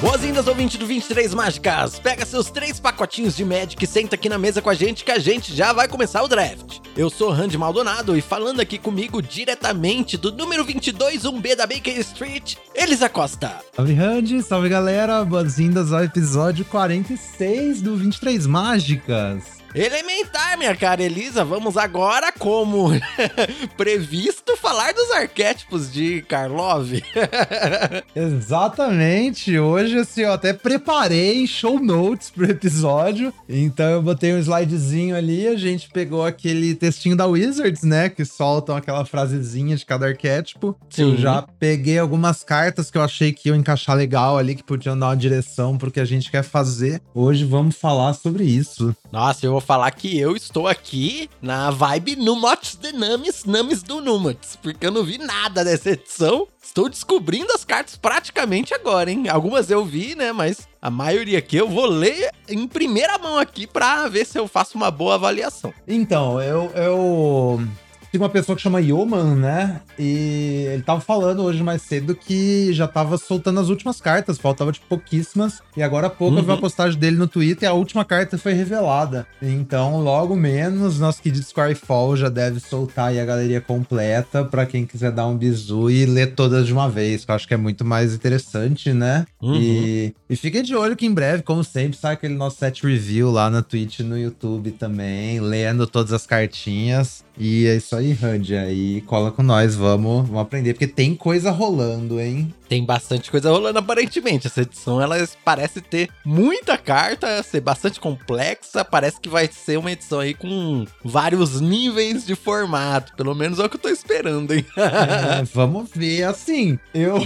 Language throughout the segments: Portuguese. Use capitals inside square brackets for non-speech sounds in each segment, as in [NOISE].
Boas-vindas, ouvinte do 23 Mágicas! Pega seus três pacotinhos de Magic e senta aqui na mesa com a gente que a gente já vai começar o draft. Eu sou Randy Maldonado e falando aqui comigo diretamente do número 22 1B da Baker Street, Elisa Costa. Salve Randy, salve galera, boas-vindas ao episódio 46 do 23 Mágicas. Elementar, minha cara Elisa, vamos agora, como [LAUGHS] previsto, falar dos arquétipos de Karlov. [LAUGHS] Exatamente, hoje assim, eu até preparei show notes pro episódio, então eu botei um slidezinho ali, a gente pegou aquele textinho da Wizards, né, que soltam aquela frasezinha de cada arquétipo. Sim. Eu já peguei algumas cartas que eu achei que iam encaixar legal ali, que podiam dar uma direção pro que a gente quer fazer. Hoje vamos falar sobre isso. Nossa, eu vou falar que eu estou aqui na vibe Numots de Namis, Namis do Numots, porque eu não vi nada dessa edição. Estou descobrindo as cartas praticamente agora, hein? Algumas eu vi, né? Mas a maioria aqui eu vou ler em primeira mão aqui para ver se eu faço uma boa avaliação. Então, eu, eu tem uma pessoa que chama Yoman, né? E ele tava falando hoje mais cedo que já tava soltando as últimas cartas, faltava tipo pouquíssimas. E agora há pouco uhum. eu vi uma uhum. postagem dele no Twitter e a última carta foi revelada. Então, logo menos, nosso querido Skyfall já deve soltar aí a galeria completa para quem quiser dar um bizu e ler todas de uma vez, que eu acho que é muito mais interessante, né? Uhum. E, e fiquem de olho que em breve, como sempre, sai aquele nosso set review lá na Twitch e no YouTube também, lendo todas as cartinhas. E é isso aí, Randy. Aí cola com nós, vamos, vamos aprender, porque tem coisa rolando, hein? Tem bastante coisa rolando aparentemente. Essa edição ela parece ter muita carta, ser bastante complexa. Parece que vai ser uma edição aí com vários níveis de formato. Pelo menos é o que eu tô esperando, hein? é, vamos ver. Assim, eu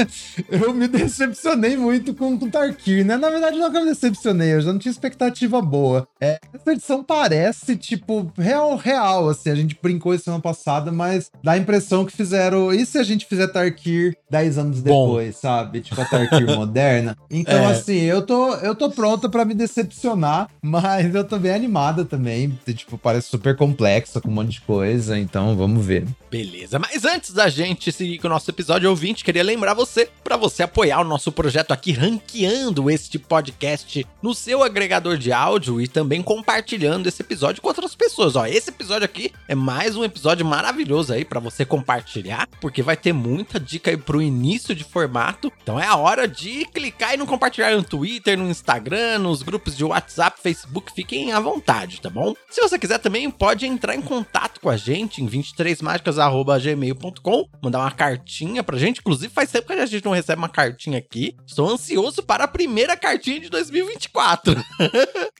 [LAUGHS] eu me decepcionei muito com, o Tarkir, né? Na verdade, não que eu me decepcionei, eu já não tinha expectativa boa. É, essa edição parece, tipo, real, real, assim. A gente brincou isso semana passada, mas dá a impressão que fizeram. E se a gente fizer Tarkir 10 anos depois, Bom. sabe? Tipo a Tarkir [LAUGHS] moderna. Então, é. assim, eu tô, eu tô pronta para me decepcionar, mas eu tô bem animada também. Tipo, parece super complexa, com um monte de coisa, então vamos ver. Beleza, mas antes da gente seguir com o nosso episódio ouvinte, queria lembrar você para você apoiar o nosso projeto aqui, ranqueando este podcast no seu agregador de áudio e também compartilhando esse episódio com outras pessoas. Ó, esse episódio aqui é mais um episódio maravilhoso aí para você compartilhar, porque vai ter muita dica aí pro início de formato. Então é a hora de clicar e no compartilhar no Twitter, no Instagram, nos grupos de WhatsApp, Facebook, fiquem à vontade, tá bom? Se você quiser também pode entrar em contato com a gente em 23mágicas@gmail.com, mandar uma cartinha pra gente. Inclusive faz tempo que a gente não recebe uma cartinha aqui. Estou ansioso para a primeira cartinha de 2024. [LAUGHS]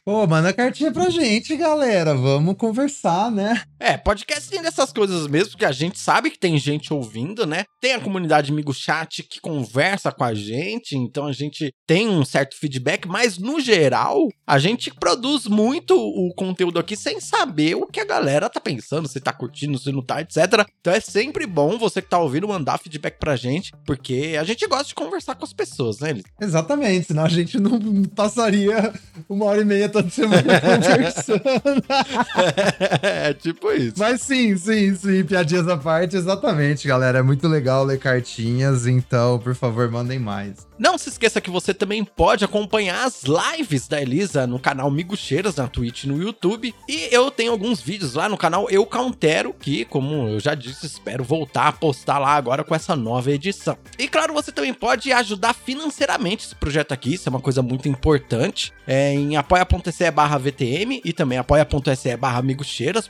Pô, manda cartinha pra gente, galera. Vamos conversar, né? É, podcast tem dessas coisas mesmo, porque a gente sabe que tem gente ouvindo, né? Tem a comunidade Amigo Chat que conversa com a gente, então a gente tem um certo feedback, mas no geral, a gente produz muito o conteúdo aqui sem saber o que a galera tá pensando, se tá curtindo, se não tá, etc. Então é sempre bom você que tá ouvindo mandar feedback pra gente, porque a gente gosta de conversar com as pessoas, né, Exatamente, senão a gente não passaria uma hora e meia toda semana [LAUGHS] conversando. [LAUGHS] é, tipo isso. Mas sim, sim, sim, piadinhas à parte, exatamente, galera. É muito legal ler cartinhas, então, por favor, mandem mais. Não se esqueça que você também pode acompanhar as lives da Elisa no canal Migucheiras, na Twitch no YouTube. E eu tenho alguns vídeos lá no canal Eu Countero, que, como eu já disse, espero voltar a postar lá agora com essa nova edição. E claro, você também pode ajudar financeiramente esse projeto aqui, isso é uma coisa muito importante, é em apoia.se barra VTM e também apoia.se barra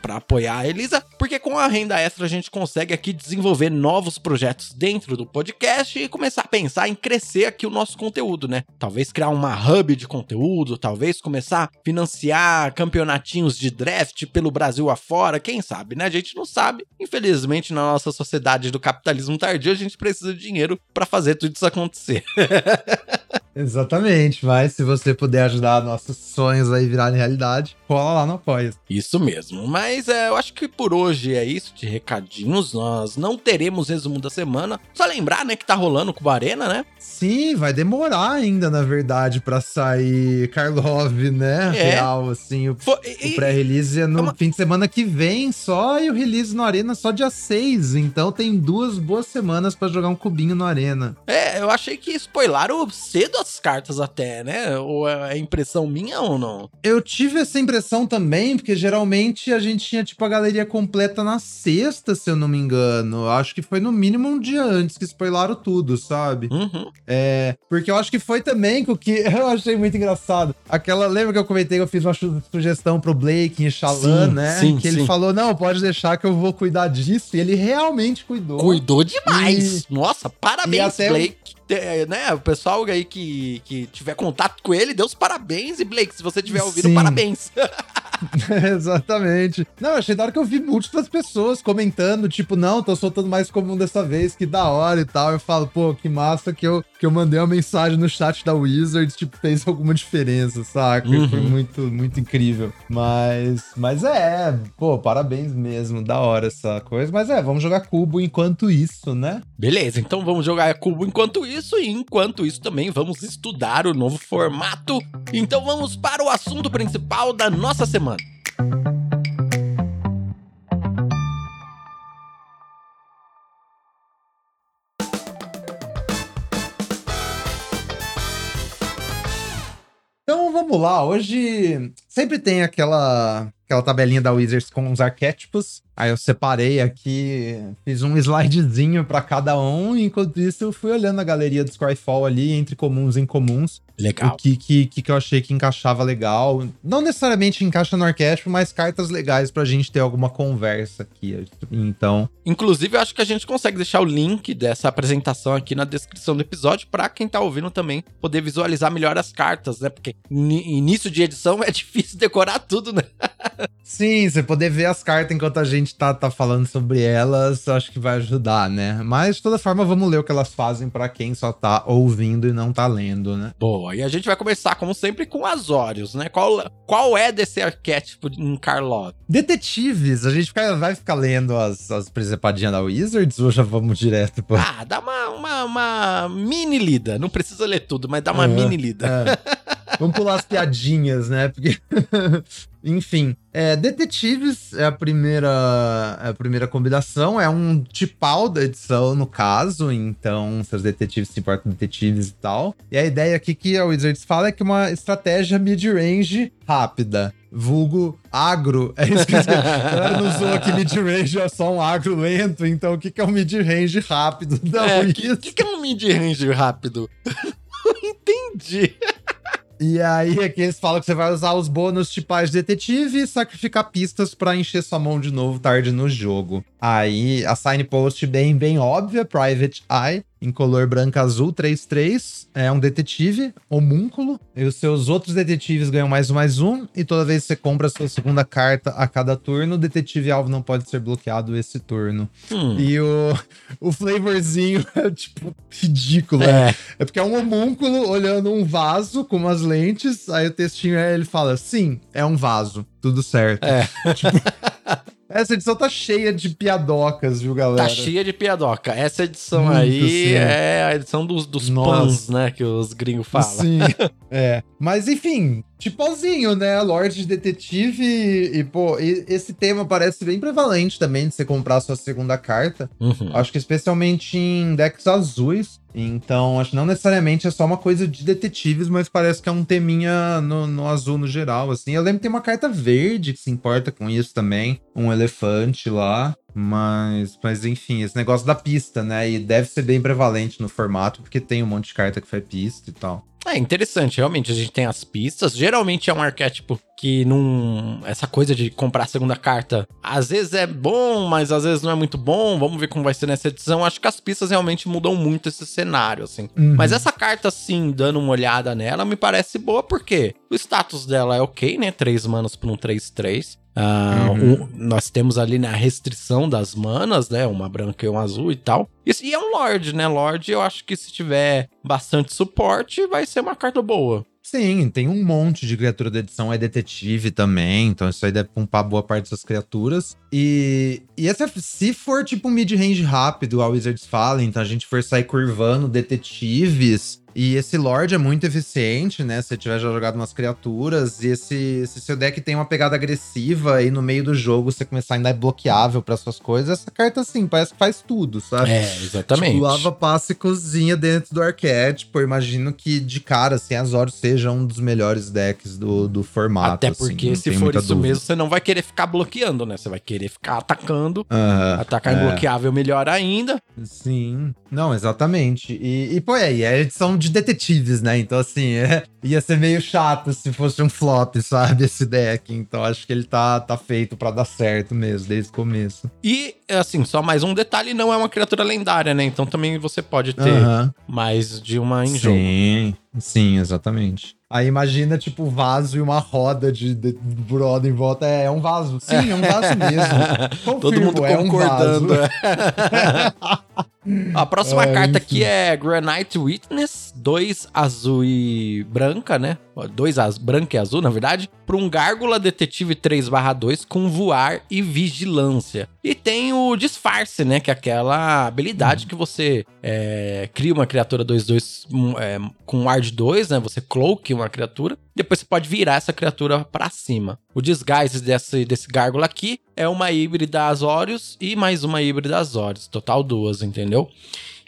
para apoiar a Elisa, porque com a renda extra a gente consegue aqui desenvolver novos projetos dentro do podcast e começar a pensar em crescer aqui o nosso conteúdo, né? Talvez criar uma hub de conteúdo, talvez começar a financiar campeonatinhos de draft pelo Brasil afora, quem sabe, né? A gente não sabe. Infelizmente, na nossa sociedade do capitalismo tardio, a gente precisa de dinheiro para fazer tudo isso acontecer. [LAUGHS] Exatamente, mas se você puder ajudar nossos sonhos aí virarem realidade, cola lá no Apoia. Isso mesmo, mas é, eu acho que por hoje é isso de recadinhos, nós não teremos resumo da semana, só lembrar, né, que tá rolando com o Arena, né? Sim, vai demorar ainda, na verdade, para sair Karlov, né, é. real, assim, o, o pré-release é no é uma... fim de semana que vem só, e o release no Arena só dia 6, então tem duas boas semanas para jogar um cubinho no Arena. É, eu achei que spoilaram cedo boas cartas até, né? Ou é impressão minha ou não? Eu tive essa impressão também, porque geralmente a gente tinha, tipo, a galeria completa na sexta, se eu não me engano. Acho que foi no mínimo um dia antes que spoilaram tudo, sabe? Uhum. É, porque eu acho que foi também com o que [LAUGHS] eu achei muito engraçado. Aquela, lembra que eu comentei que eu fiz uma su- sugestão pro Blake em Sim, né? sim, que ele sim. falou: não, pode deixar que eu vou cuidar disso. E ele realmente cuidou. Cuidou demais. Nossa, parabéns, E até o- Blake. Né, o pessoal aí que, que tiver contato com ele, dê os parabéns. E Blake, se você tiver ouvindo, Sim. parabéns. [LAUGHS] [LAUGHS] Exatamente. Não, eu achei da hora que eu vi múltiplas pessoas comentando, tipo, não, tô soltando mais comum dessa vez, que da hora e tal. Eu falo, pô, que massa que eu, que eu mandei uma mensagem no chat da Wizards, tipo, fez alguma diferença, saca? Uhum. Foi muito, muito incrível. Mas, mas é, pô, parabéns mesmo, da hora essa coisa. Mas é, vamos jogar cubo enquanto isso, né? Beleza, então vamos jogar cubo enquanto isso, e enquanto isso também vamos estudar o novo formato. Então vamos para o assunto principal da nossa semana. Então vamos lá, hoje sempre tem aquela aquela tabelinha da Wizards com os arquétipos. Aí eu separei aqui, fiz um slidezinho pra cada um, enquanto isso eu fui olhando a galeria do Scryfall ali, entre comuns e incomuns, Legal. o que, que, que eu achei que encaixava legal. Não necessariamente encaixa no arquétipo, mas cartas legais pra gente ter alguma conversa aqui. Então, Inclusive, eu acho que a gente consegue deixar o link dessa apresentação aqui na descrição do episódio para quem tá ouvindo também poder visualizar melhor as cartas, né? Porque início de edição [LAUGHS] é difícil decorar tudo, né? sim, você poder ver as cartas enquanto a gente tá, tá falando sobre elas, acho que vai ajudar, né? Mas de toda forma, vamos ler o que elas fazem pra quem só tá ouvindo e não tá lendo, né? Boa, e a gente vai começar, como sempre, com Azorius, né? Qual, qual é desse arquétipo em Karlov? Detetives, a gente fica- vai ficar lendo as, as presepadinhas da Wizards ou já vamos direto pro. Ah, dá uma, uma, uma mini lida. Não precisa ler tudo, mas dá uma É, mini lida. É. [LAUGHS] Vamos pular as piadinhas, né? Porque. [LAUGHS] Enfim. É, Detetives é a primeira é a primeira combinação, é um tipal da edição, no caso, então seus detetives se importam com detetives e tal. E a ideia aqui que a Wizards fala é que uma estratégia mid-range rápida. Vulgo agro. É isso que a galera não usou aqui mid-range, é só um agro lento. Então, o que que é um mid-range rápido da É, o que, que, que é um mid-range rápido? [LAUGHS] Não entendi. E aí aqui eles falam que você vai usar os bônus tipais de detetive e sacrificar pistas pra encher sua mão de novo tarde no jogo. Aí a signpost bem bem óbvia, Private Eye, em color branca azul 3-3, é um detetive, homúnculo, e os seus outros detetives ganham mais um mais um, e toda vez que você compra a sua segunda carta a cada turno, o detetive alvo não pode ser bloqueado esse turno. Hum, E o, o flavorzinho [LAUGHS] é tipo ridículo, né? é, É porque é um homúnculo olhando um vaso com umas lentes, aí o textinho é, ele fala, sim, é um vaso, tudo certo. é. [LAUGHS] Essa edição tá cheia de piadocas, viu, galera? Tá cheia de piadoca. Essa edição Muito, aí sim. é a edição dos, dos Nossa. pans, né? Que os gringos falam. Sim, é. Mas enfim, tipozinho, né? Lorde de Detetive e, e, pô, e- esse tema parece bem prevalente também de você comprar a sua segunda carta. Uhum. Acho que especialmente em decks azuis. Então, acho que não necessariamente é só uma coisa de detetives, mas parece que é um teminha no, no azul no geral, assim. Eu lembro que tem uma carta verde que se importa com isso também. Um elefante lá. Mas, mas enfim, esse negócio da pista, né? E deve ser bem prevalente no formato, porque tem um monte de carta que faz pista e tal. É interessante, realmente. A gente tem as pistas. Geralmente é um arquétipo que não. Essa coisa de comprar a segunda carta às vezes é bom, mas às vezes não é muito bom. Vamos ver como vai ser nessa edição. Acho que as pistas realmente mudam muito esse cenário, assim. Uhum. Mas essa carta, assim, dando uma olhada nela, me parece boa porque o status dela é ok, né? 3 manas por um 3-3. Uhum. um- nós temos ali na restrição das manas, né? Uma branca e um azul e tal. E, e é um Lorde, né? Lorde, eu acho que se tiver bastante suporte, vai ser uma carta boa. Sim, tem um monte de criatura da edição, é detetive também, então isso aí deve pumpar boa parte dessas criaturas. E, e essa, se for tipo um mid-range rápido, a Wizards fala, então a gente for sair curvando detetives, E esse Lorde é muito eficiente, né? Se você tiver já jogado umas criaturas, e esse, esse seu deck tem uma pegada agressiva e no meio do jogo você começar a ainda é bloqueável para suas coisas, essa carta, assim, parece que faz tudo, sabe? É, exatamente. Tipo, lava, passa e cozinha dentro do arquétipo. Eu imagino que, de cara, assim, Azorius seja um dos melhores decks do, do formato. Até porque, assim, se for isso dúvida. mesmo, você não vai querer ficar bloqueando, né? Você vai querer ficar atacando. Uh, atacar é. imbloqueável melhor ainda. Sim. Não, exatamente. E, e pô, é, e é edição de detetives, né? Então, assim, é, ia ser meio chato se fosse um flop, sabe? Esse deck. Então, acho que ele tá, tá feito para dar certo mesmo, desde o começo. E, assim, só mais um detalhe: não é uma criatura lendária, né? Então também você pode ter mais de uma em jogo. Sim, sim, exatamente. Aí imagina, tipo, vaso e uma roda de, de, broda em volta. É, é um vaso. Sim, é um vaso [LAUGHS] mesmo. Confirmo, Todo mundo concordando. É um [LAUGHS] A próxima é, carta enfim. aqui é Granite Witness, dois azul e branca, né? Dois az branca e azul, na verdade. Para um Gárgula Detetive 3/2 com voar e vigilância. E tem o disfarce, né? Que é aquela habilidade uhum. que você é, cria uma criatura 2/2 é, com ar de 2, né? Você cloak uma criatura. Depois você pode virar essa criatura para cima. O disguise desse, desse Gárgula aqui é uma híbrida Azorius e mais uma híbrida Azorius. Total duas, entendeu?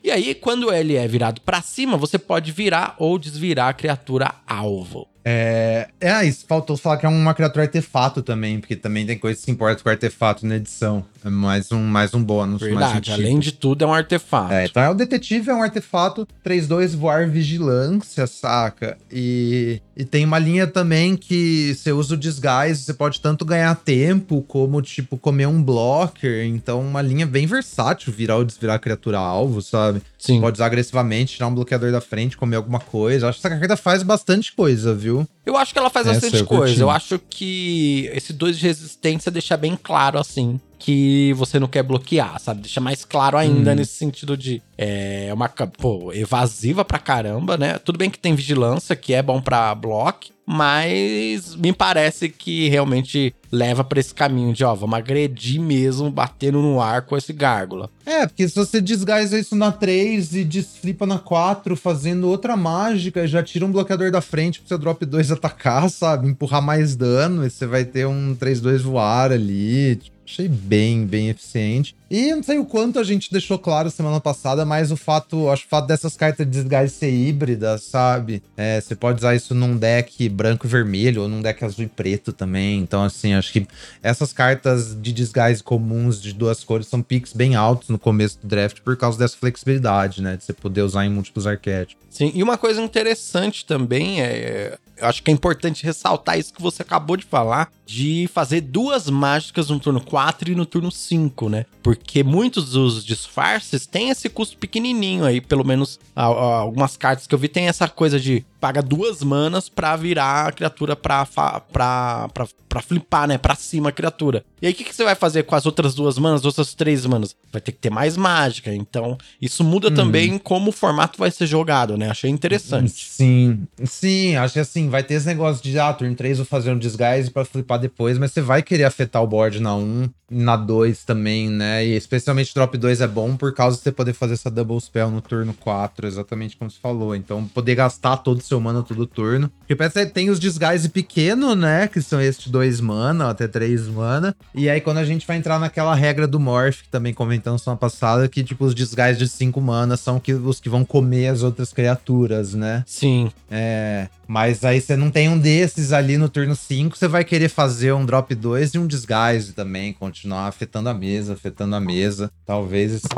E aí, quando ele é virado para cima, você pode virar ou desvirar a criatura alvo. É, é isso. Faltou falar que é uma criatura artefato também, porque também tem coisa que se importa com artefato na edição. É mais um, mais um bônus. Verdade, um além de tudo, é um artefato. É, então é o detetive, é um artefato 3-2 voar vigilância, saca? E, e tem uma linha também que você usa o disguise, você pode tanto ganhar tempo como, tipo, comer um blocker. Então, uma linha bem versátil, virar ou desvirar a criatura alvo, sabe? Sim. Pode usar agressivamente, tirar um bloqueador da frente, comer alguma coisa. Acho que essa carta faz bastante coisa, viu? Eu acho que ela faz Essa bastante coisa. Eu acho que esse 2 de resistência deixa bem claro, assim, que você não quer bloquear, sabe? Deixa mais claro ainda hum. nesse sentido de é uma pô, evasiva pra caramba, né? Tudo bem que tem vigilância, que é bom pra block, mas me parece que realmente leva para esse caminho de, ó, vamos agredir mesmo, batendo no ar com esse gárgula. É, porque se você desgaisa isso na 3 e desflipa na 4, fazendo outra mágica, já tira um bloqueador da frente pro seu drop 2 atacar, sabe? Empurrar mais dano, e você vai ter um 3-2 voar ali, tipo, Achei bem, bem eficiente. E não sei o quanto a gente deixou claro semana passada, mas o fato, acho o fato dessas cartas de desgaste ser híbridas, sabe? É, você pode usar isso num deck branco e vermelho, ou num deck azul e preto também. Então, assim, acho que essas cartas de desgaste comuns de duas cores são picks bem altos no começo do draft por causa dessa flexibilidade, né? De você poder usar em múltiplos arquétipos. Sim, e uma coisa interessante também é acho que é importante ressaltar isso que você acabou de falar, de fazer duas mágicas no turno 4 e no turno 5, né? Porque muitos dos disfarces têm esse custo pequenininho aí, pelo menos algumas cartas que eu vi tem essa coisa de paga duas manas pra virar a criatura pra, pra, pra, pra flipar, né? Pra cima a criatura. E aí, o que, que você vai fazer com as outras duas manas, outras três manas? Vai ter que ter mais mágica. Então, isso muda hum. também como o formato vai ser jogado, né? Achei interessante. Sim, sim, acho que assim, vai ter esse negócio de, ah, turno 3 vou fazer um disguise pra flipar depois, mas você vai querer afetar o board na 1, na 2 também, né? E especialmente drop 2 é bom por causa de você poder fazer essa double spell no turno 4, exatamente como você falou. Então, poder gastar todo o seu mana todo turno. Porque tem os disguise pequeno, né? Que são estes dois mana, até três mana. E aí, quando a gente vai entrar naquela regra do Morph, que também comentamos semana passada, que, tipo, os disguise de 5 mana são que, os que vão comer as outras criaturas, né? Sim. É. Mas aí você não tem um desses ali no turno 5, você vai querer fazer um drop 2 e um disguise também, continuar afetando a mesa, afetando a mesa. Talvez isso,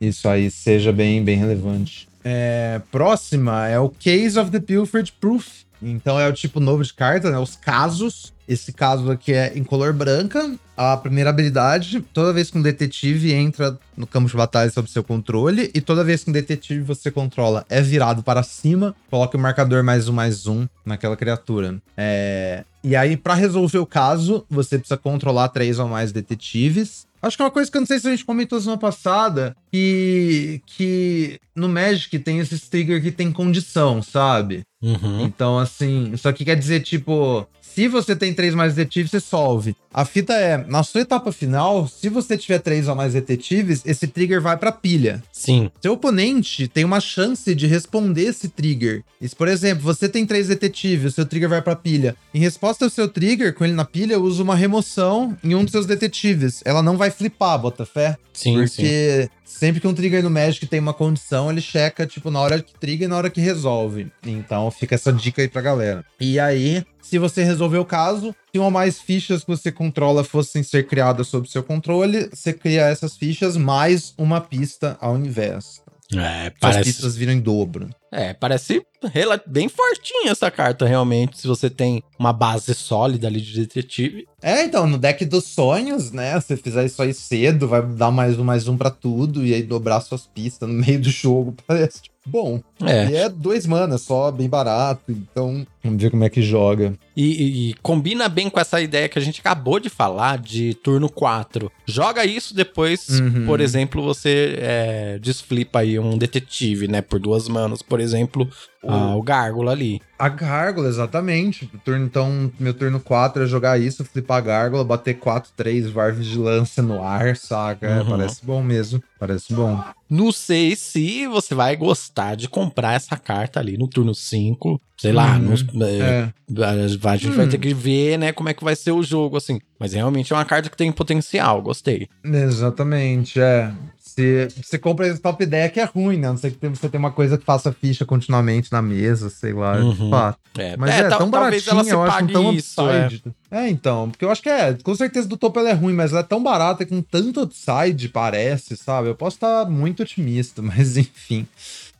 isso aí seja bem, bem relevante. É, próxima é o Case of the Pilfered Proof. Então é o tipo novo de carta, né? Os casos. Esse caso aqui é em color branca. A primeira habilidade, toda vez que um detetive entra no campo de batalha sob seu controle, e toda vez que um detetive você controla é virado para cima, coloque o marcador mais um mais um naquela criatura. É... E aí, para resolver o caso, você precisa controlar três ou mais detetives. Acho que é uma coisa que eu não sei se a gente comentou semana passada, que, que no Magic tem esses trigger que tem condição, sabe? Uhum. Então, assim, isso aqui quer dizer, tipo, Se você tem três mais detetives, você solve. A fita é, na sua etapa final, se você tiver três ou mais detetives, esse trigger vai pra pilha. Sim. Seu oponente tem uma chance de responder esse trigger. E se, por exemplo, você tem três detetives, o seu trigger vai pra pilha. Em resposta ao seu trigger, com ele na pilha, usa uma remoção em um dos seus detetives. Ela não vai flipar, bota fé. Sim, Porque sempre que um trigger no Magic tem uma condição, ele checa, tipo, na hora que trigger e na hora que resolve. Então fica essa dica aí pra galera. E aí, se você resolver o caso, se uma ou mais fichas que você controla fossem ser criadas sob seu controle, você cria essas fichas mais uma pista ao invés. É, As parece. pistas viram em dobro. É, parece bem fortinha essa carta, realmente. Se você tem uma base sólida ali de detetive. É, então, no deck dos sonhos, né? Se você fizer isso aí cedo, vai dar mais um, mais um pra tudo, e aí dobrar suas pistas no meio do jogo. [LAUGHS] Parece tipo, bom. É. E é dois manas só, bem barato. Então, vamos ver como é que joga. E, e- e combina bem com essa ideia que a gente acabou de falar de turno 4. Joga isso depois, Uhum. por exemplo, você é, desflipa aí um detetive, né? Por duas manos, por exemplo, ah, o Gárgula ali. A gárgula, exatamente. O turno, então, meu turno 4 é jogar isso, flipar a gárgula, bater 4, 3, var vigilância no ar, saca? Uhum. parece bom mesmo. Parece bom. Não sei se você vai gostar de comprar essa carta ali no turno 5. Sei lá, Uhum. é, É. a a gente vai Hum. ter que ver, né, como é que vai ser o jogo, assim. Mas realmente é uma carta que tem potencial, gostei. Exatamente, é. Se você compra esse top deck é ruim, né? A Não sei que você tem uma coisa que faça ficha continuamente na mesa, sei lá. Uhum. É, Mas é, é, tão baratinha, se eu acho tão isso. É. upside. É. então, porque eu acho que é, com certeza do topo ela é ruim, mas ela é tão barata com tanto upside, parece, sabe? Eu posso estar muito otimista, [LAUGHS] mas enfim.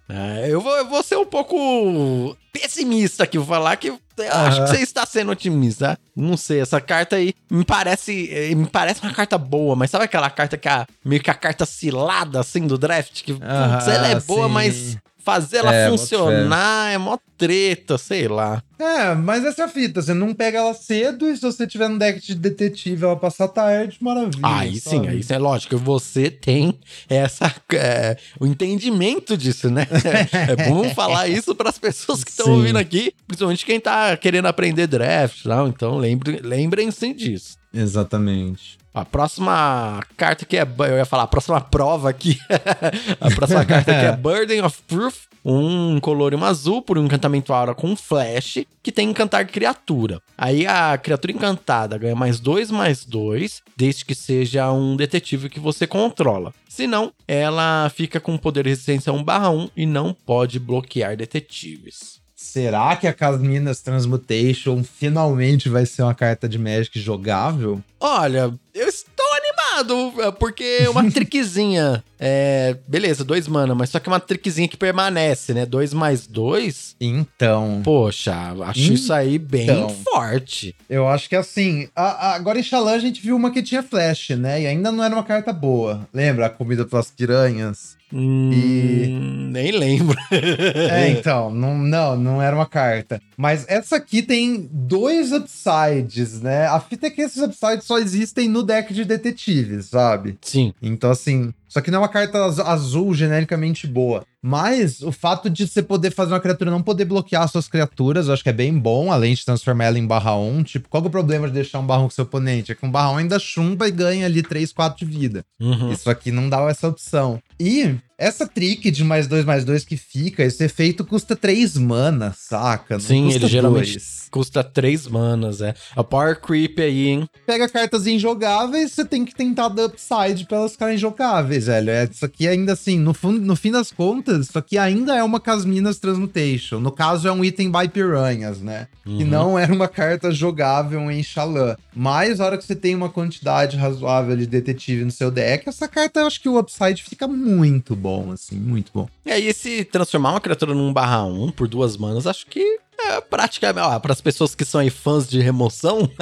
É, eu, vou, eu vou ser um pouco pessimista aqui, vou falar que eu acho que você está sendo otimista. Não sei, essa carta aí me parece, eh, me parece uma carta boa, mas sabe aquela carta que é meio que a carta cilada assim do draft? Que putz, ela é boa, sim. mas fazer ela É, funcionar é mó treta, sei lá. É, mas essa é a fita, você não pega ela cedo e se você tiver no deck de detetive ela passar tarde, maravilha. Aí sim, sabe? aí sim, é lógico, você tem essa, é, o entendimento disso, né? [LAUGHS] É, bom falar isso para as pessoas que estão Sim. ouvindo aqui, principalmente quem tá querendo aprender draft, não? Então lembre- lembrem-se disso. Exatamente. A próxima carta que é. Eu ia falar, a próxima prova aqui. [LAUGHS] a próxima carta aqui é [LAUGHS] Burden of Proof. Um color e um azul por um encantamento aura com flash, que tem encantar criatura. Aí a criatura encantada ganha mais dois, mais dois, desde que seja um detetive que você controla. Se não, ela fica com poder de resistência 1/1 e não pode bloquear detetives. Será que a Casminas Transmutation finalmente vai ser uma carta de Magic jogável? Olha, eu animado, é, porque uma [LAUGHS] trickzinha. É, beleza, dois mana, mas só que é uma trickzinha que permanece, né? Dois mais dois. Então, Poxa, acho isso aí bem Então. forte. eu acho que assim, a- a- agora em Xalã a gente viu uma que tinha flash, né? E ainda não era uma carta boa. Lembra a comida pelas piranhas? Hum, Nem lembro. [LAUGHS] É, então, não, não, não era uma carta. Mas essa aqui tem dois upsides, né? A fita é que esses upsides só existem no deck de detetives, sabe? Sim. Então, assim, só que não é uma carta az- azul genericamente boa. Mas o fato de você poder fazer uma criatura não poder bloquear suas criaturas, eu acho que é bem bom, além de transformar ela em barra 1. Tipo, qual é o problema de deixar um barra 1 com seu oponente? É que um barra 1 ainda chumba e ganha ali 3, 4 de vida. Uhum. Isso aqui não dá essa opção. E essa trick de mais dois mais dois que fica, esse efeito custa 3 mana, saca? Não Sim, custa ele geralmente dois. Custa três manas, é. A Power Creep aí, hein? Pega cartas injogáveis, você tem que tentar dar upside pra elas ficarem jogáveis, velho. É, isso aqui ainda assim, no, fundo, no fim das contas, isso aqui ainda é uma Casminas Transmutation. No caso, é um item by piranhas, né? Uhum. Que não era uma carta jogável em Xalã. Mas, a hora que você tem uma quantidade razoável de detetive no seu deck, essa carta eu acho que o upside fica muito bom, assim, muito bom. E aí, se transformar uma criatura num barra 1 por duas manas, acho que é praticamente. Ó, para as pessoas que são aí fãs de remoção, [LAUGHS]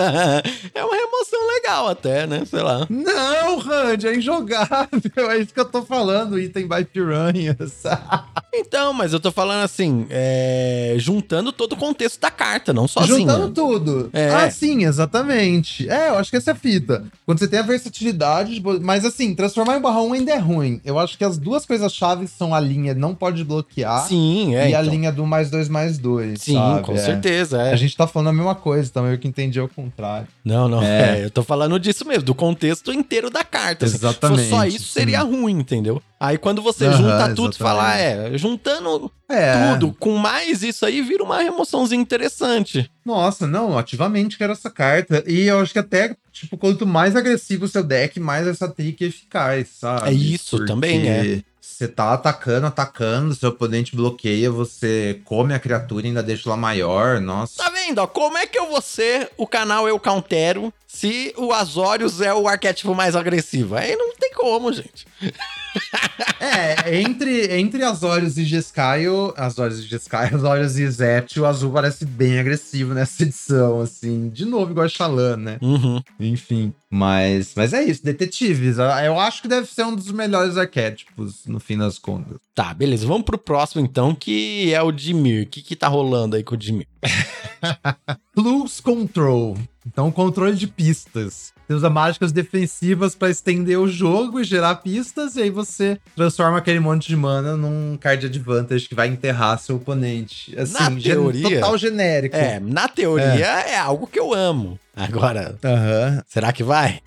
é uma remoção emoção legal até, né? Sei lá. Não, Randy, é injogável. [LAUGHS] É isso que eu tô falando, item by piranhas. [LAUGHS] então, mas eu tô falando assim, é... juntando todo o contexto da carta, não sozinho. Juntando tudo. É. Ah, sim, exatamente. É, eu acho que essa é a fita. Quando você tem a versatilidade, mas assim, transformar em barra 1 ainda é ruim. Eu acho que as duas coisas-chave são a linha não pode bloquear. Sim, é. E então. a linha do mais dois mais dois. Sim, sabe? Com é. certeza. É. A gente tá falando a mesma coisa, também eu que entendi ao contrário. Não, não. É. é. eu tô falando disso mesmo, do contexto inteiro da carta. Exatamente. Assim. Se fosse só isso, seria ruim, entendeu? Aí quando você uhum, junta tudo e fala, ah, é, juntando é. tudo com mais isso aí, vira uma remoçãozinha interessante. Nossa, não, ativamente quero essa carta. E eu acho que até, tipo, quanto mais agressivo o seu deck, mais essa trick é eficaz, sabe? É isso Porque... também, é. Você tá atacando, atacando, seu oponente bloqueia, você come a criatura e ainda deixa ela maior, nossa. Tá vendo, ó? Como é que eu vou ser o canal Eu Countero se o Azorius é o arquétipo mais agressivo? Aí não tem como, gente. [LAUGHS] é, entre, entre Azorius e Jescaio, Azorius e Jescaio, [LAUGHS] Azorius e Zet, o azul parece bem agressivo nessa edição, assim. De novo, igual a Xalan, né? Uhum. Enfim. Mas, mas é isso, detetives. Eu acho que deve ser um dos melhores arquétipos, no fim das contas. Tá, beleza. Vamos pro próximo, então, que é o Dimir. O que que tá rolando aí com o Dimir? [LAUGHS] Plus Control. Então, controle de pistas. Você usa mágicas defensivas para estender o jogo e gerar pistas, e aí você transforma aquele monte de mana num card advantage que vai enterrar seu oponente. Assim, na teoria, total genérico. É, na teoria é, é algo que eu amo. Agora, uhum. será que vai?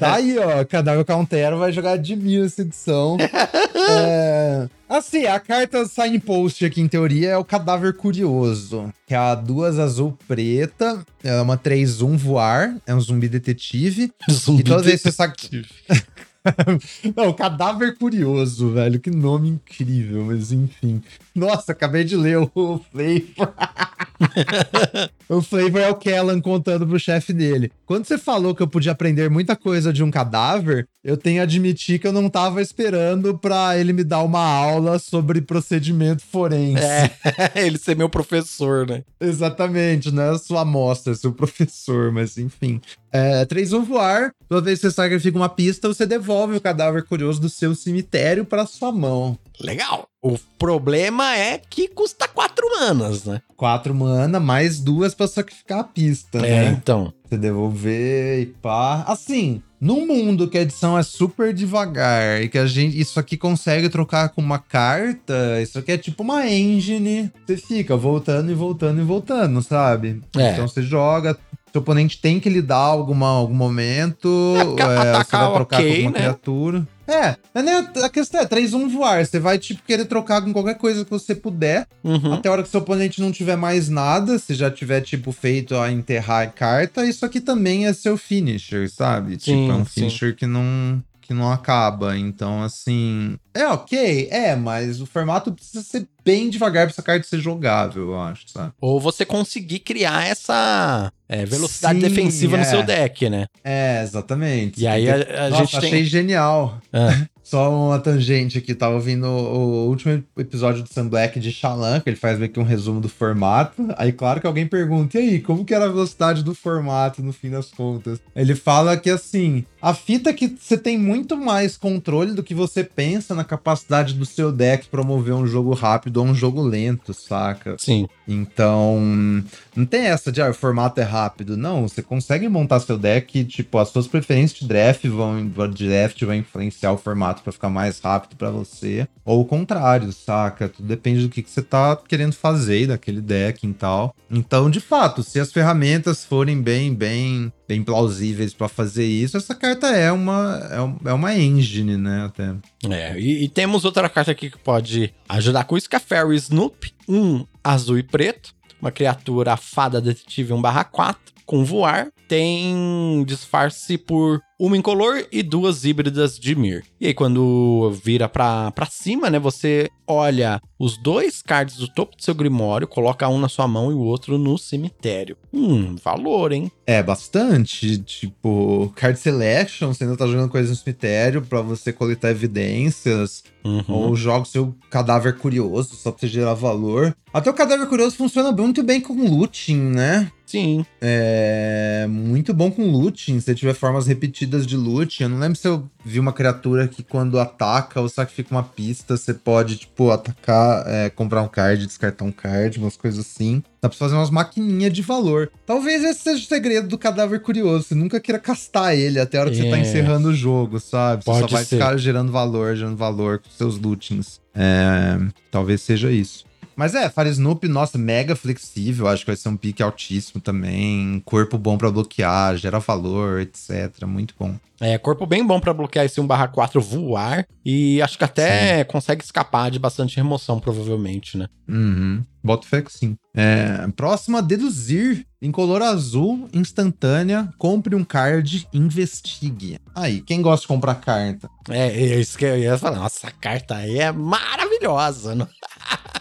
tá aí, ó. Cadáver Countero vai jogar de mil essa edição. [LAUGHS] é... Assim, a carta signpost aqui, em teoria, é o Cadáver Curioso. Que é a duas azul preta, é uma 3-1 voar, é um zumbi detetive. [LAUGHS] Zumbi e toda vez que você saca... [LAUGHS] Não, Cadáver Curioso, velho. Que nome incrível, mas enfim. Nossa, acabei de ler o Flavor. [LAUGHS] o Flavor é o Kellan contando pro chefe dele. Quando você falou que eu podia aprender muita coisa de um cadáver, eu tenho a admitir que eu não tava esperando pra ele me dar uma aula sobre procedimento forense. É, [LAUGHS] ele ser meu professor, né? Exatamente, não é sua amostra, é seu professor, mas enfim. É, 3 1 voar, toda vez que você sacrifica uma pista, você devolve o cadáver curioso do seu cemitério para sua mão. Legal. O problema é que custa quatro manas, né? Quatro mana, mais duas pra sacrificar a pista, é, né? então. Você devolver e pá. Assim, num mundo que a edição é super devagar e que a gente isso aqui consegue trocar com uma carta, isso aqui é tipo uma engine. Você fica voltando e voltando e voltando, sabe? É. Então você joga, seu oponente tem que lidar alguma, algum momento. É, é, você vai trocar okay, com alguma né? criatura. É, a questão é 3-1 voar. Você vai, tipo, querer trocar com qualquer coisa que você puder. Uhum. Até a hora que seu oponente não tiver mais nada. Se já tiver, tipo, feito a enterrar a carta. Isso aqui também é seu finisher, sabe? Sim, tipo, é um finisher sim. que não que não acaba. Então, assim. É ok, é, mas o formato precisa ser bem devagar pra essa carta ser jogável, eu acho, sabe? Ou você conseguir criar essa é, velocidade Sim, defensiva é. no seu deck, né? É, exatamente. E aí a, a Nossa, gente achei tem... genial. Ah. [LAUGHS] Só uma tangente aqui, tava ouvindo o, último episódio do Sam Black de Shalan, que ele faz meio que um resumo do formato. Aí, claro que alguém pergunta, e aí, como que era a velocidade do formato no fim das contas? Ele fala que, assim, a fita é que você tem muito mais controle do que você pensa na capacidade do seu deck promover um jogo rápido ou um jogo lento, saca? Sim. Então, não tem essa de, ah, o formato é rápido. Não, você consegue montar seu deck, tipo, as suas preferências de draft vão, de draft vão influenciar o formato para ficar mais rápido para você. Ou o contrário, saca? Tudo depende do que, que você tá querendo fazer daquele deck e tal. Então, de fato, se as ferramentas forem bem, bem bem plausíveis para fazer isso, essa carta é uma, é, é uma engine, né? Até. É, e, e, temos outra carta aqui que pode ajudar com isso, que é Fairy Snoop, um azul e preto, uma criatura fada detetive 1/4 com voar, tem disfarce por uma incolor e duas híbridas de Mir. E aí, quando vira pra, pra cima, né, você olha os dois cards do topo do seu grimório, coloca um na sua mão e o outro no cemitério. Hum, valor, hein? É, bastante. Tipo, card selection, você ainda tá jogando coisas no cemitério para você coletar evidências. Uhum. Ou joga o seu cadáver curioso só pra você gerar valor. Até o cadáver curioso funciona muito bem com looting, né? Sim. É muito bom com looting, se tiver formas repetidas de looting. Eu não lembro se eu vi uma criatura que quando ataca ou sacrifica uma pista, você pode, tipo, atacar, é, comprar um card, descartar um card, umas coisas assim. Dá pra fazer umas maquininhas de valor. Talvez esse seja o segredo do cadáver curioso. Você nunca queira castar ele até a hora que é. você tá é. encerrando o jogo, sabe? Você pode só vai ser. ficar gerando valor, gerando valor com seus lootings. É, talvez seja isso. Mas é, Fire Snoop, nossa, mega flexível. Acho que vai ser um pique altíssimo também. Corpo bom para bloquear, gera valor, etc. Muito bom. É, corpo bem bom para bloquear esse 1/4 voar. E acho que até sim. consegue escapar de bastante remoção, provavelmente, né? Uhum. Boto fé que sim. É, próxima, deduzir. Em color azul, instantânea, compre um card, investigue. Aí, quem gosta de comprar carta? É, é isso que eu ia falar. Nossa, a carta aí é maravilhosa. Não?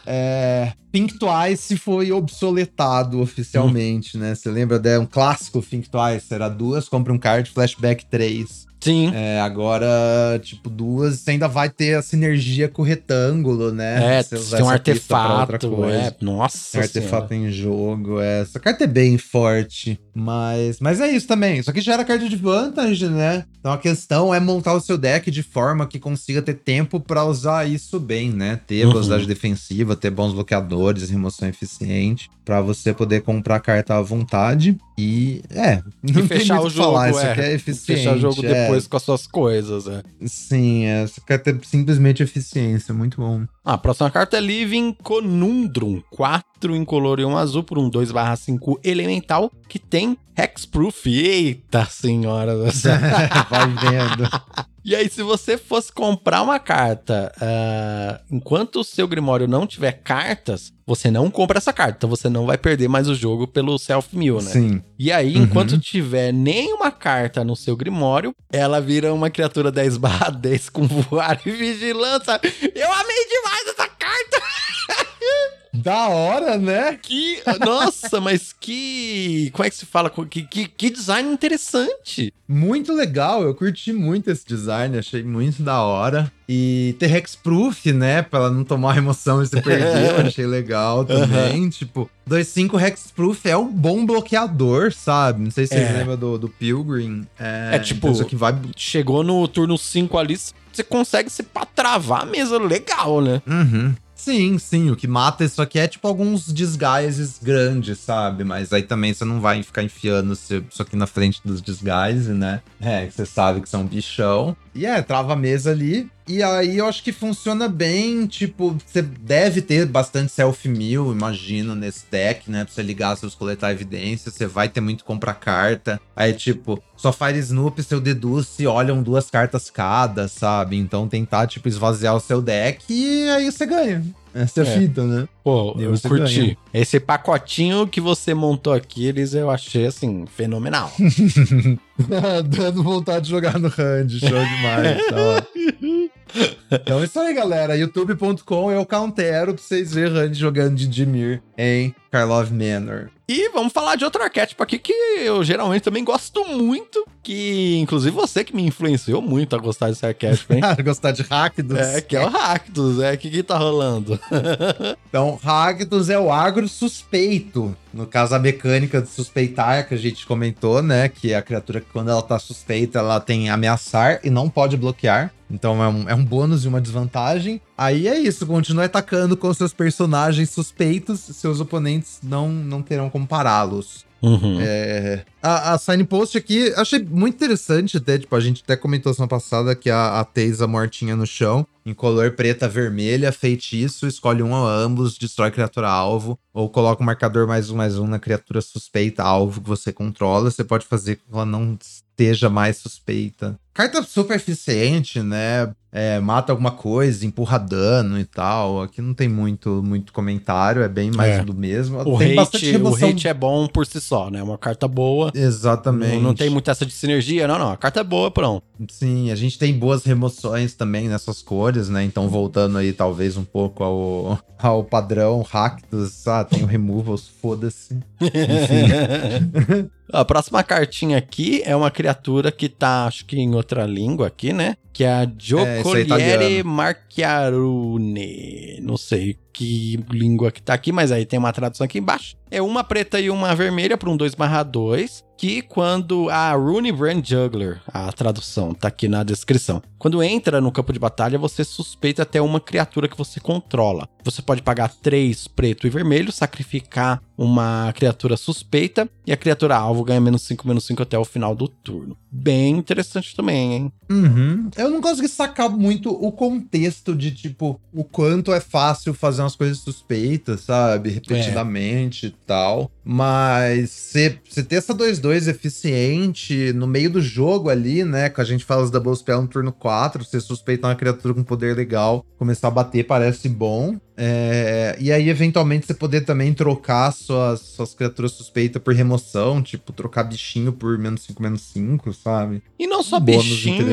é, Pink Twice foi obsoletado oficialmente, hum. né? Você lembra? É um clássico Pink Twice. Era duas, compra um card, flashback 3. Sim. É, agora, tipo, duas, você ainda vai ter a sinergia com o retângulo, né? É, tem um artefato, é, nossa Tem artefato em jogo, é. Essa carta é bem forte, mas, mas é isso também. Isso aqui já era carta de vantagem, né? Então a questão é montar o seu deck de forma que consiga ter tempo para usar isso bem, né? Ter uhum. velocidade defensiva, ter bons bloqueadores, remoção eficiente, para você poder comprar carta à vontade e, é, não e [LAUGHS] fechar o jogo, falar, é. isso aqui é eficiente. Fechar o jogo é. depois com as suas coisas, é. Sim, essa carta é simplesmente eficiência, muito bom. Ah, a próxima carta é Living Conundrum, 4 incolor e 1 azul por um 2/5 elemental que tem Hexproof. Eita senhora! [LAUGHS] Vai vendo. E aí, se você fosse comprar uma carta uh, enquanto o seu Grimório não tiver cartas, você não compra essa carta. Então você não vai perder mais o jogo pelo self-mill, né? Sim. E aí, uhum. enquanto tiver nenhuma carta no seu Grimório, ela vira uma criatura 10 10 com [LAUGHS] voar e vigilância. Eu amei demais essa carta! Da hora, né? Que. Nossa, mas que. Como é que se fala? Que, que, que, design interessante. Muito legal, eu curti muito esse design, achei muito da hora. E ter Hexproof, né? Pra ela não tomar remoção e se perder, eu [LAUGHS] achei legal também. Uhum. Tipo, 2.5 Hexproof é um bom bloqueador, sabe? Não sei se vocês é. lembram do, do Pilgrim. É, é tipo, então que vai... chegou no turno 5 ali, você consegue se pra travar a mesa legal, né? Uhum. Sim, sim. O que mata isso aqui é tipo alguns disguises grandes, sabe? Mas aí também você não vai ficar enfiando isso aqui na frente dos disguises, né? É, você sabe que são bichão. E é, trava a mesa ali. E aí eu acho que funciona bem, tipo, você deve ter bastante self-mill, imagino, nesse deck, né? Pra você ligar seus coletar evidências, você vai ter muito comprar carta. Aí, tipo, só Fire Snoop, seu Deduce, olham duas cartas cada, sabe? Então tentar, tipo, esvaziar o seu deck e aí você ganha. Essa é a é. fita, né? Pô, eu curti. Ganha. Esse pacotinho que você montou aqui, eles eu achei, assim, fenomenal. [LAUGHS] Dando vontade de jogar no hand, show demais. [LAUGHS] tá então é isso aí, galera. youtube.com eu countero pra vocês verem Hand jogando de Dimir em Karlov Manor. E vamos falar de outro arquétipo aqui que eu geralmente também gosto muito, que inclusive você que me influenciou muito a gostar desse arquétipo, hein? [LAUGHS] gostar de Rakdos. É, que é o Rakdos, é. O que que tá rolando? [LAUGHS] então, Rakdos é o agro suspeito. No caso, a mecânica de suspeitar, que a gente comentou, né? Que a criatura quando ela tá suspeita, ela tem ameaçar e não pode bloquear. Então é um, é um bônus e uma desvantagem. Aí é isso, continue atacando com seus personagens suspeitos, seus oponentes não, não terão como pará-los. Uhum. É, a, a signpost aqui, achei muito interessante até, tipo, a gente até comentou semana passada que a, a Teisa mortinha no chão, em color preta vermelha, feitiço, escolhe um ou ambos, destrói criatura alvo, ou coloca um marcador mais um mais um na criatura suspeita alvo que você controla, você pode fazer com que ela não esteja mais suspeita. Carta super eficiente, né? É, mata alguma coisa, empurra dano e tal. Aqui não tem muito, muito comentário, é bem mais é. do mesmo. O tem hate, o hate é bom por si só, né? Uma carta boa. Exatamente. Não, não, tem muito essa de sinergia, não, não. A carta é boa, pronto. Sim, a gente tem boas remoções também nessas cores, né? Então, voltando aí, talvez, um pouco ao, ao padrão Rakdos. Ah, tem o removals, foda-se. [LAUGHS] A próxima cartinha aqui é uma criatura que tá, acho que em outra língua aqui, né? Que é a Giocoliere é, Marchiarune. Não sei que língua que tá aqui, mas aí tem uma tradução aqui embaixo. É uma preta e uma vermelha para um 2/2, que quando a Rune Brand Juggler, a tradução tá aqui na descrição. Quando entra no campo de batalha, você suspeita até uma criatura que você controla. Você pode pagar 3 preto e vermelho, sacrificar uma criatura suspeita e a criatura alvo ganha menos 5, menos 5 até o final do turno. Bem interessante também, hein? Uhum. Eu não consegui sacar muito o contexto de, tipo, o quanto é fácil fazer umas coisas suspeitas, sabe? Repetidamente é. e tal. Mas você ter essa 2-2 eficiente no meio do jogo ali, né? Que a gente fala os double spell no turno 4, você suspeita uma criatura com poder legal, começar a bater parece bom. É, e aí, eventualmente, você poder também trocar suas, suas criaturas suspeitas por remoção, tipo, trocar bichinho por menos 5, menos 5, sabe? E não só um bichinho.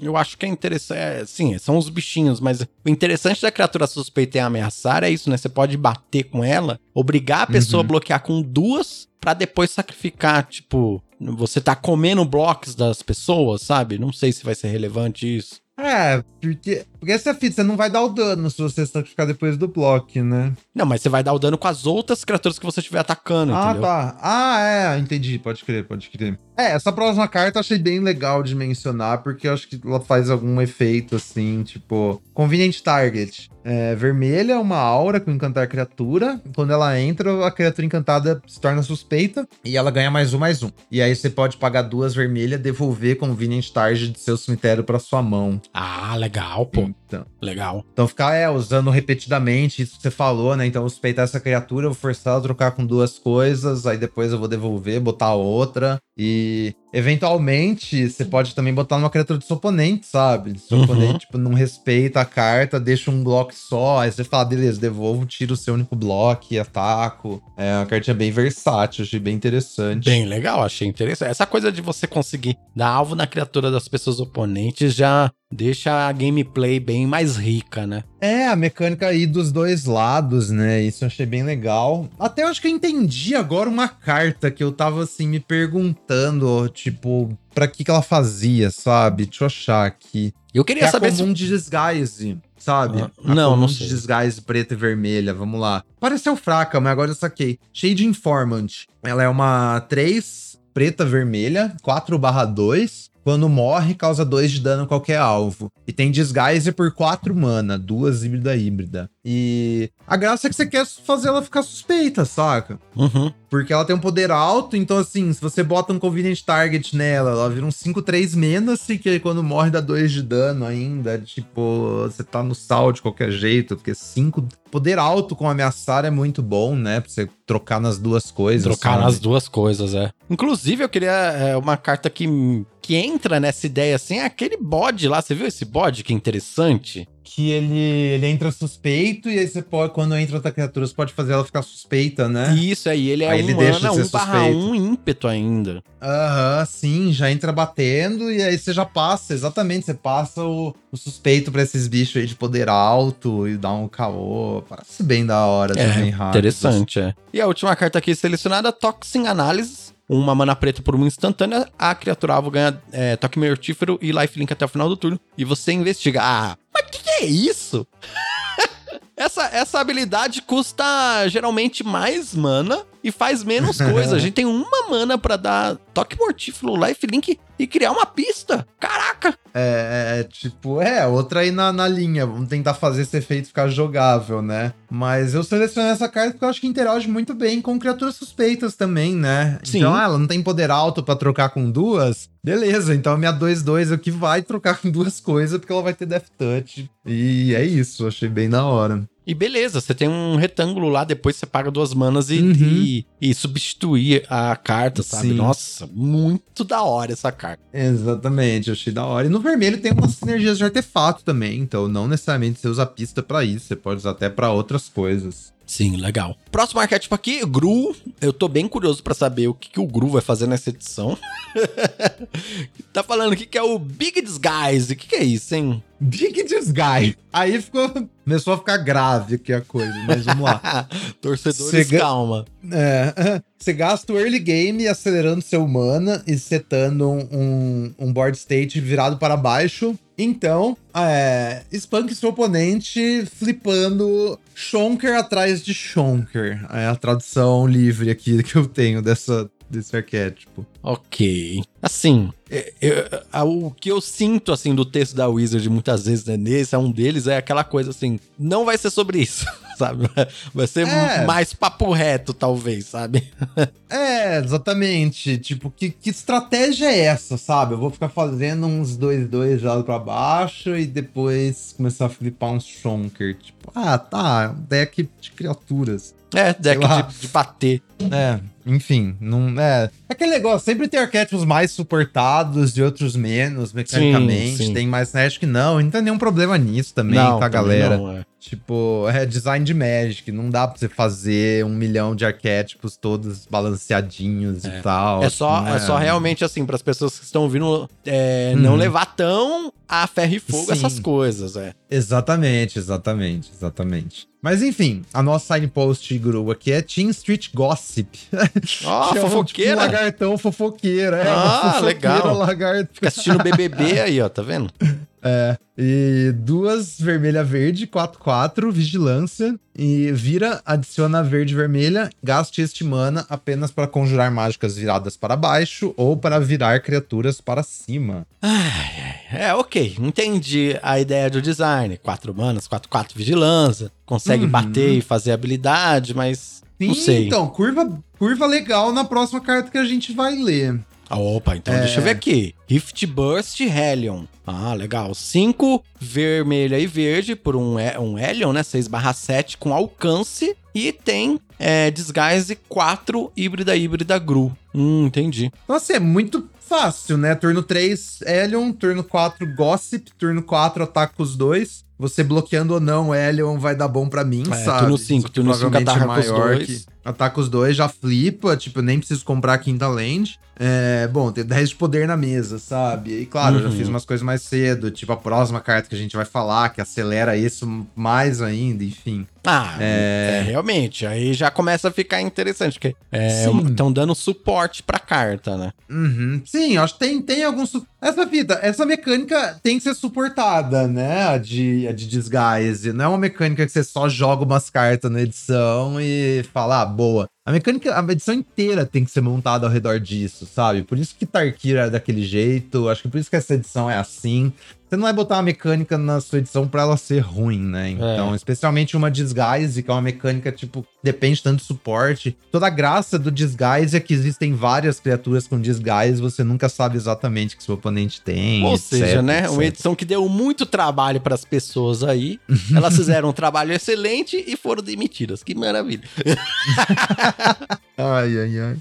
Eu acho que é interessante. É, sim, são os bichinhos, mas o interessante da criatura suspeita e ameaçar é isso, né? Você pode bater com ela, obrigar a pessoa uhum. a bloquear com duas para depois sacrificar, tipo, você tá comendo blocos das pessoas, sabe? Não sei se vai ser relevante isso. É, porque, porque essa fita, você não vai dar o dano se você sacrificar depois do bloco, né? Não, mas você vai dar o dano com as outras criaturas que você estiver atacando, ah, entendeu? Ah, tá. Ah, é, entendi. Pode crer, pode crer. É, essa próxima carta eu achei bem legal de mencionar, porque eu acho que ela faz algum efeito, assim, tipo... Convenient Target. É, vermelha, uma aura com encantar criatura. Quando ela entra, a criatura encantada se torna suspeita e ela ganha mais um, mais um. E aí você pode pagar duas vermelhas, devolver Convenient Target de seu cemitério para sua mão. Ah, legal, pô. Então, legal. Então ficar é, usando repetidamente isso que você falou, né? Então eu suspeitar essa criatura, eu vou forçar ela a trocar com duas coisas, aí depois eu vou devolver, botar outra. E eventualmente você pode também botar numa criatura do seu oponente, sabe? Se o uhum. oponente tipo, não respeita a carta, deixa um bloco só. Aí você fala, beleza, devolvo, tiro o seu único bloco e ataco. É uma cartinha bem versátil, achei bem interessante. Bem legal, achei interessante. Essa coisa de você conseguir dar alvo na criatura das pessoas oponentes já deixa a gameplay bem mais rica, né? É, a mecânica aí dos dois lados, né? Isso eu achei bem legal. Até eu acho que eu entendi agora uma carta que eu tava assim me perguntando, tipo, pra que que ela fazia, sabe? Deixa eu achar aqui. Eu queria que saber é comum se... de disguise, sabe? Ah, não, não sei. de disguise preta e vermelha, vamos lá. Pareceu fraca, mas agora eu saquei. Shade Informant. Ela é uma 3 preta vermelha, 4 barra 2. Quando morre, causa 2 de dano a qualquer alvo. E tem Disguise por 4 mana, duas híbrida híbrida. E a graça é que você quer fazer ela ficar suspeita, saca? Uhum. Porque ela tem um poder alto, então assim, se você bota um Convenient Target nela, ela vira um 5-3 menos, que quando morre dá 2 de dano ainda. Tipo, você tá no sal de qualquer jeito, porque 5. Poder alto com ameaçar é muito bom, né? Pra você trocar nas duas coisas. Trocar sabe? nas duas coisas, é. Inclusive, eu queria é, uma carta que, que entra nessa ideia assim, é aquele bode lá. Você viu esse bode que interessante? Que ele, ele entra suspeito e aí você pode, quando entra outra criatura, você pode fazer ela ficar suspeita, né? Isso aí, ele é aí um ele deixa mana, 1 barra 1 ímpeto ainda. Aham, uhum, sim, já entra batendo e aí você já passa, exatamente, você passa o, o suspeito pra esses bichos aí de poder alto e dá um caô. Parece bem da hora é, também, rápido. Interessante, é. E a última carta aqui selecionada, Toxin Analysis uma mana preta por uma instantânea, a criatura alvo ganha é, toque mortífero e lifelink até o final do turno. E você investiga. Ah, mas que, que é isso? [LAUGHS] essa, essa habilidade custa geralmente mais mana e faz menos coisa. A [LAUGHS] gente tem uma mana para dar toque mortífero, lifelink e criar uma pista. Caraca! É, é, tipo, é, outra aí na, na linha. Vamos tentar fazer esse efeito ficar jogável, né? Mas eu selecionei essa carta porque eu acho que interage muito bem com criaturas suspeitas também, né? Sim. Então, ah, ela não tem poder alto para trocar com duas. Beleza, então a minha 2-2 aqui vai trocar com duas coisas porque ela vai ter Death Touch. E é isso, achei bem da hora. E beleza, você tem um retângulo lá, depois você paga duas manas e, uhum. e, e, substituir a carta, sabe? Sim. Nossa, muito da hora essa carta. Exatamente, eu achei da hora. E no vermelho tem umas sinergias de artefato também, então não necessariamente você usa a pista para isso, você pode usar até para outras coisas. Sim, legal. Próximo arquétipo aqui, Gru. Eu tô bem curioso para saber o que, que o Gru vai fazer nessa edição. [LAUGHS] tá falando aqui que é o Big Disguise. O que, que é isso, hein? Big Disguise. Aí ficou. Começou a ficar grave aqui a coisa, mas vamos lá. [LAUGHS] Torcedores, ga... calma. É. [LAUGHS] Você gasta o early game acelerando seu mana e setando um, um board state virado para baixo Então, é, seu oponente flipando Shonker atrás de Shonker. É a tradução livre aqui que eu tenho dessa, desse arquétipo. Ok. Assim, eu, o que eu sinto, assim, do texto da Wizard muitas vezes, né, nesse, é um deles, é aquela coisa assim, não vai ser sobre isso, [LAUGHS] sabe? Vai ser é. mais papo reto, talvez, sabe? é, exatamente. Tipo, que, que estratégia é essa, sabe? Eu vou ficar fazendo uns 2-2 já pra baixo e depois começar a flipar uns Shonker. Tipo, ah, tá, deck de criaturas. É, deck de, de bater. É, enfim, não é. Aquele negócio, sempre tem arquétipos mais suportados e outros menos, mecanicamente. Sim, sim. Tem mais Magic que não. Não tem nenhum problema nisso também, não, tá, galera? Não, é. Tipo, é design de Magic. Não dá pra você fazer um milhão de arquétipos todos balanceadinhos é. e tal. É só, é. é só realmente assim, para as pessoas que estão ouvindo, é, não uhum. levar tão a ferro e fogo sim. essas coisas, é. Exatamente, exatamente, exatamente. Mas enfim, a nossa signpost guru aqui é Team Street Gossip. [LAUGHS] Ó, oh, fofoqueira. Tipo, um lagartão fofoqueira. É, ah, legal. Lagarto. Fica assistindo BBB aí, ó, tá vendo? [LAUGHS] É. E duas vermelha verde, 4-4, vigilância. E vira, adiciona verde vermelha, gaste este mana apenas para conjurar mágicas viradas para baixo ou para virar criaturas para cima. Ai, é, ok. Entendi a ideia do design. 4 manas, 4-4 vigilância. Consegue uhum. bater e fazer habilidade, mas. Sim, não sei. Então, curva, curva legal na próxima carta que a gente vai ler. Ah, opa, então é... deixa eu ver aqui. Rift Burst Hellion. Ah, legal. 5 vermelha e verde por um, um Hellion, né? 6 barra 7 com alcance. E tem é, Disguise 4 híbrida híbrida Gru. Hum, entendi. Nossa, é muito fácil, né? Turno 3, Hellion. Turno 4, Gossip. Turno 4, ataca os dois. Você bloqueando ou não, Elion vai dar bom para mim, é, sabe? Turno 5, turno 5 ataca os dois. Ataca os dois, já flipa, tipo, nem preciso comprar a quinta land. É, bom, tem 10 de poder na mesa, sabe? E claro, uhum. eu já fiz uhum. umas coisas mais cedo, tipo a próxima carta que a gente vai falar, que acelera isso mais ainda, enfim. Ah, é... é realmente, aí já começa a ficar interessante, porque estão é, dando suporte pra carta, né? Uhum. Sim, acho que tem, tem algum. Essa vida, essa mecânica tem que ser suportada, né? A de, a de disguise. Não é uma mecânica que você só joga umas cartas na edição e fala, ah, boa. A mecânica, a edição inteira tem que ser montada ao redor disso, sabe? Por isso que Tarkir é daquele jeito, acho que por isso que essa edição é assim. Você não vai botar uma mecânica na sua edição para ela ser ruim, né? Então, é. especialmente uma disguise, que é uma mecânica, tipo, depende tanto do suporte. Toda a graça do disguise é que existem várias criaturas com disguise, você nunca sabe exatamente o que seu oponente tem. Ou etc, seja, né? Etc. Uma edição que deu muito trabalho para as pessoas aí. [LAUGHS] Elas fizeram um trabalho excelente e foram demitidas. Que maravilha. [LAUGHS] ai, ai, ai.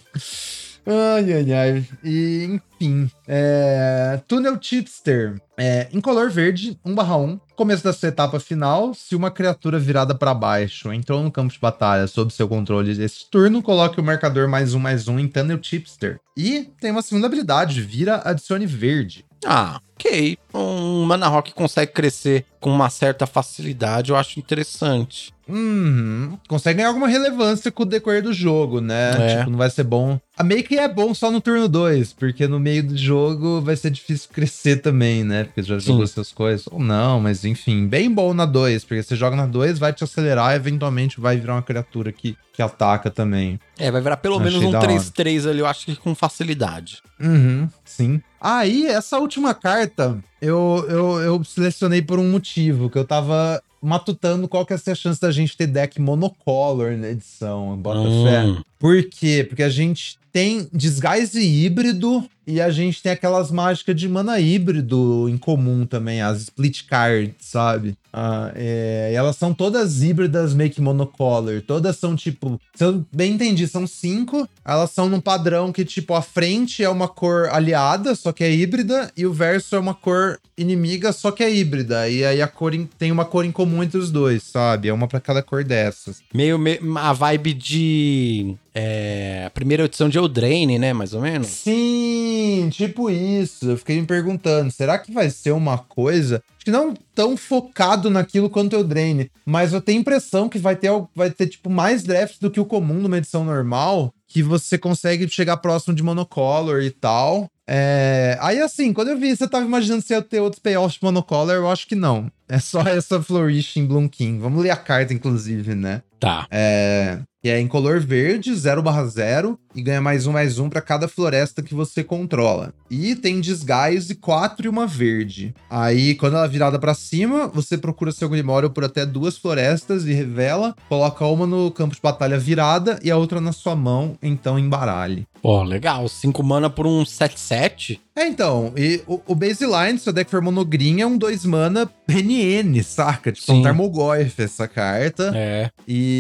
Ai, ai, ai. E, enfim. É... Túnel Tipster. É, em color verde, 1/1. Começo da sua etapa final. Se uma criatura virada para baixo entrou no campo de batalha sob seu controle desse turno, coloque o marcador mais um mais um em Tunnel Tipster. E tem uma segunda habilidade: vira, adicione verde. Ah, ok. Um Mana Rock consegue crescer com uma certa facilidade, eu acho interessante. Uhum. Consegue ganhar alguma relevância com o decorrer do jogo, né? É. Tipo, não vai ser bom. A make é bom só no turno 2, porque no meio do jogo vai ser difícil crescer também, né? Porque já jogou essas coisas. Ou não, mas enfim, bem bom na 2, porque você joga na 2, vai te acelerar e eventualmente vai virar uma criatura que, que ataca também. É, vai virar pelo Achei menos um 3-3 ali, eu acho que com facilidade. Uhum, sim. Aí, essa última carta, eu, eu, eu selecionei por um motivo, que eu tava matutando qual que é a chance da gente ter deck monocolor na edição, bota hum. fé. Por quê? Porque a gente tem disguise híbrido e a gente tem aquelas mágicas de mana híbrido em comum também, as split cards, sabe? Ah, é, elas são todas híbridas make monocolor. Todas são tipo. Se eu bem entendi, são cinco. Elas são num padrão que, tipo, a frente é uma cor aliada, só que é híbrida, e o verso é uma cor inimiga, só que é híbrida. E aí a cor em, tem uma cor em comum entre os dois, sabe? É uma para cada cor dessas. Meio, meio a vibe de. É, a primeira edição de Eldraine, né? Mais ou menos? Sim, tipo isso. Eu fiquei me perguntando, será que vai ser uma coisa que não tão focado naquilo quanto o Drain, mas eu tenho a impressão que vai ter, vai ter tipo mais drafts do que o comum numa edição normal, que você consegue chegar próximo de monocolor e tal. É... Aí, assim, quando eu vi, você tava imaginando se ia ter outros payoffs de monocolor, eu acho que não. É só essa Flourish em Bloom King. Vamos ler a carta, inclusive, né? Tá. É, e é em color verde, 0/0, e ganha mais um, mais um para cada floresta que você controla. E tem disguise 4 e uma verde. Aí, quando ela é virada para cima, você procura seu Grimório por até duas florestas e revela, coloca uma no campo de batalha virada e a outra na sua mão, então embaralhe. Pô, legal. 5 mana por um 7-7. É, então, e o, o baseline, seu deck for monogrin, é um 2 mana NN, saca? Tipo, Sim. um Tarmogoyf essa carta. É. E,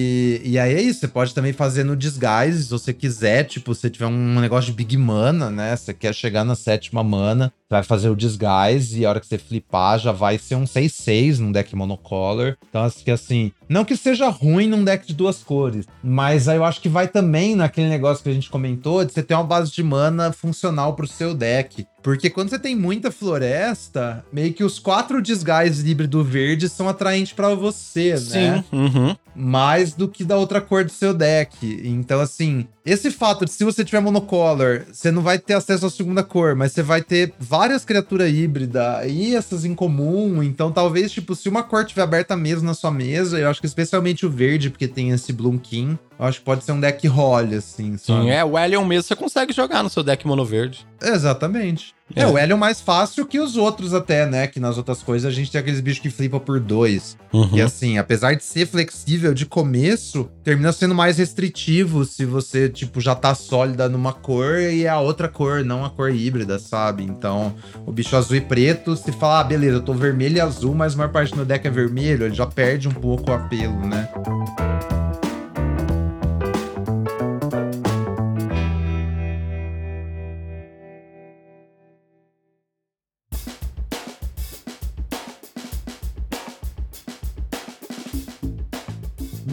e aí é isso, você pode também fazer no disguise, se você quiser, tipo, se tiver um negócio de big mana, né? Você quer chegar na sétima mana, vai fazer o disguise e a hora que você flipar já vai ser um 6-6 num deck monocolor. Então, acho que assim, não que seja ruim num deck de duas cores, mas aí eu acho que vai também naquele negócio que a gente comentou de você ter uma base de mana funcional pro seu deck. Porque quando você tem muita floresta, meio que os quatro disguises híbrido verde são atraentes pra você, né? Sim. Uhum. mais do que da outra cor do seu deck. Então, assim, esse fato de se você tiver monocolor, você não vai ter acesso à segunda cor, mas você vai ter várias criaturas híbridas e essas em comum. Então, talvez, tipo, se uma cor tiver aberta mesmo na sua mesa, eu acho que especialmente o verde, porque tem esse Bloom King, acho que pode ser um deck role, assim, sabe? Sim, é. O Elion mesmo você consegue jogar no seu deck mono verde. Exatamente. É. É. o Hélio mais fácil que os outros até, né? Que nas outras coisas a gente tem aqueles bichos que flipam por dois. Uhum. E assim, apesar de ser flexível de começo, termina sendo mais restritivo se você, tipo, já tá sólida numa cor e é a outra cor, não a cor híbrida, sabe? Então, o bicho azul e preto, se falar, ah, beleza, eu tô vermelho e azul, mas a maior parte do meu deck é vermelho, ele já perde um pouco o apelo, né?